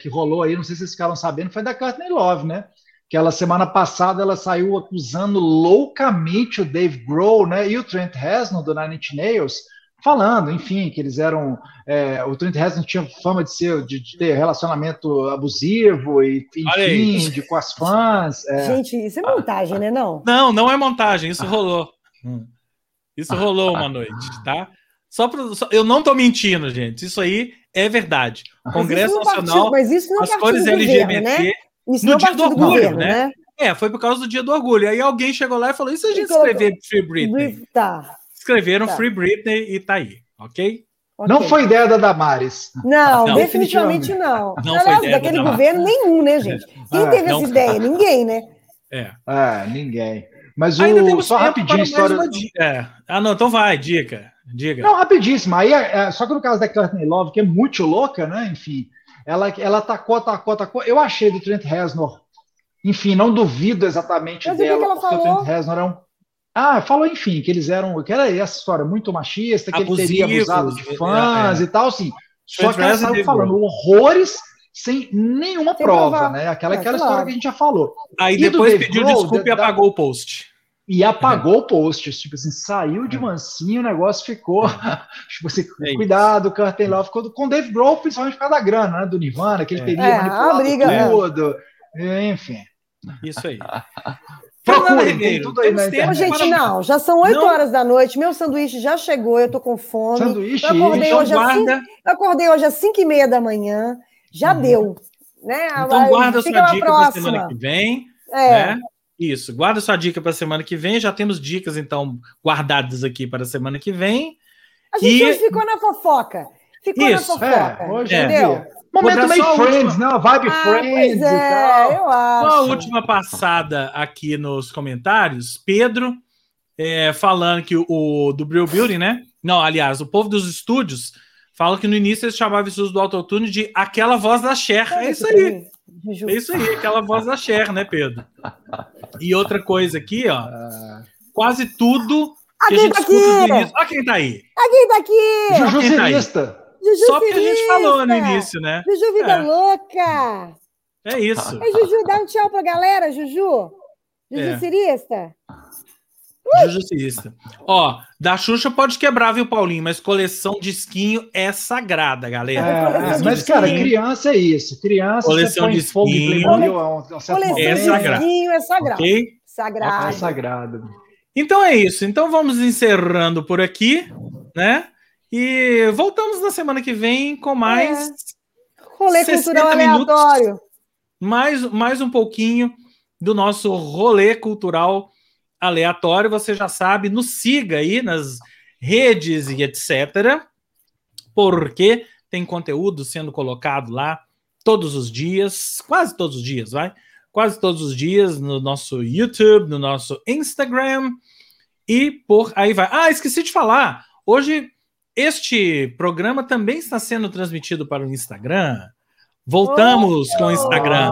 Speaker 1: que rolou aí, não sei se vocês ficaram sabendo, foi da Courtney Love, né? Que ela semana passada ela saiu acusando loucamente o Dave Grohl, né, e o Trent Reznor do Nine Inch Nails, falando, enfim, que eles eram, é, o Trent Reznor tinha fama de ser, de, de ter relacionamento abusivo e enfim, de, com as fãs.
Speaker 3: É. Gente, isso é montagem, né, não?
Speaker 2: Não, não é montagem, isso rolou. Isso rolou uma noite, tá? Só, pra, só eu não tô mentindo, gente. Isso aí é verdade. Congresso mas Nacional,
Speaker 3: partido, mas isso não é as cores LGBT, governo, né? Isso no dia do orgulho, governo, né? né?
Speaker 2: É, foi por causa do dia do orgulho. Aí alguém chegou lá e falou: e se a gente escrever Free Britney?
Speaker 3: Tá.
Speaker 2: Escreveram tá. Free Britney e tá aí, ok?
Speaker 1: Okay. Não foi ideia da Damares.
Speaker 3: Não, não definitivamente não. não Aliás, daquele da governo, nenhum, né, gente? Quem é, teve essa ideia? Ninguém, né?
Speaker 1: É. é ninguém. Mas o, só rapidinho a história.
Speaker 2: É. Ah, não, então vai, dica. Diga.
Speaker 1: Não, rapidíssimo. Aí, é, só que no caso da Courtney Love, que é muito louca, né? Enfim, ela, ela atacou, atacou, atacou. Eu achei do Trent Reznor, enfim, não duvido exatamente Mas dela, porque falou? o Trent Reznor é um ah, falou, enfim, que eles eram, que era essa história muito machista, que Abusivos, ele teria abusado de é, fãs é, é. e tal, assim. Só que ela saiu falando horrores sem nenhuma sem prova, provar. né? Aquela, é, aquela história que a gente já falou.
Speaker 2: Aí e depois pediu Grohl, desculpa e apagou da... o post.
Speaker 1: E apagou o post, tipo assim, saiu de mansinho, o negócio ficou, tipo assim, é cuidado, Curtain Love, ficou com o Dave Grohl, principalmente por causa da grana, né, do Nirvana, que ele teria é, manipulado briga, tudo, enfim.
Speaker 2: Isso aí.
Speaker 3: Procurem, tem tudo aí na internet. Gente, não, já são 8 não. horas da noite, meu sanduíche já chegou, eu tô com fome. Sanduíche, eu acordei, então hoje, guarda... às 5, eu acordei hoje às 5 e meia da manhã, já uhum. deu. Né?
Speaker 2: Então guarda sua dica para semana que vem. É. Né? Isso, guarda sua dica para semana que vem. Já temos dicas, então, guardadas aqui para a semana que vem.
Speaker 3: A gente e... ficou na fofoca. Ficou Isso. na fofoca. É, hoje entendeu? É.
Speaker 1: Momento meio Friends, né? Vibe ah, Friends é, e tal.
Speaker 2: Eu acho. Uma última passada aqui nos comentários. Pedro é, falando que o, o do Brill Building, né? Não, aliás, o povo dos estúdios fala que no início eles chamavam isso do autotune de aquela voz da Cher. É isso aí. É isso aí, aquela voz da Cher, né, Pedro? E outra coisa aqui, ó. Quase tudo que a, a gente tá escuta no início. Olha quem tá aí.
Speaker 3: A quem tá aqui.
Speaker 1: Juju Cirista.
Speaker 2: Juju Só porque a gente falou no início, né?
Speaker 3: Juju Vida é. Louca!
Speaker 2: É isso.
Speaker 3: É, Juju, dá um tchau pra galera, Juju. Juju é. Cirista.
Speaker 2: Cirista. Ó, da Xuxa pode quebrar, viu, Paulinho? Mas coleção de esquinho é sagrada, galera.
Speaker 1: É, mas, cara, criança é isso. Criança,
Speaker 2: coleção de esquinho.
Speaker 3: É, coleção é sagrado. de esquinho é sagrado. Okay?
Speaker 1: Sagrado. É sagrado.
Speaker 2: Então é isso. Então vamos encerrando por aqui, né? E voltamos na semana que vem com mais. É.
Speaker 3: Rolê cultural aleatório.
Speaker 2: Mais, mais um pouquinho do nosso rolê cultural aleatório. Você já sabe, nos siga aí nas redes e etc. Porque tem conteúdo sendo colocado lá todos os dias, quase todos os dias, vai? Quase todos os dias no nosso YouTube, no nosso Instagram e por aí vai. Ah, esqueci de falar. Hoje este programa também está sendo transmitido para o Instagram. Voltamos oh, com o Instagram.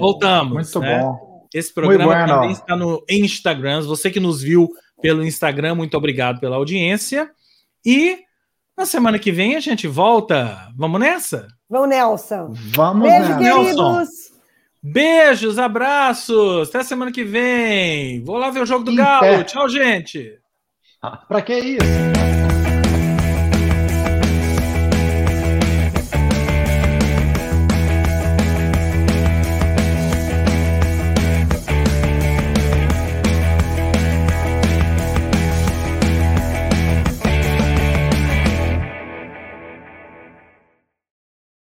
Speaker 2: Voltamos.
Speaker 1: Muito né? bom.
Speaker 2: Esse programa bueno. também está no Instagram. Você que nos viu pelo Instagram, muito obrigado pela audiência. E na semana que vem a gente volta. Vamos nessa?
Speaker 3: Vamos, Nelson.
Speaker 1: Vamos,
Speaker 3: Beijo, Nelson. queridos.
Speaker 2: Beijos, abraços. Até semana que vem. Vou lá ver o jogo do Galo. Tchau, gente.
Speaker 1: Para que isso?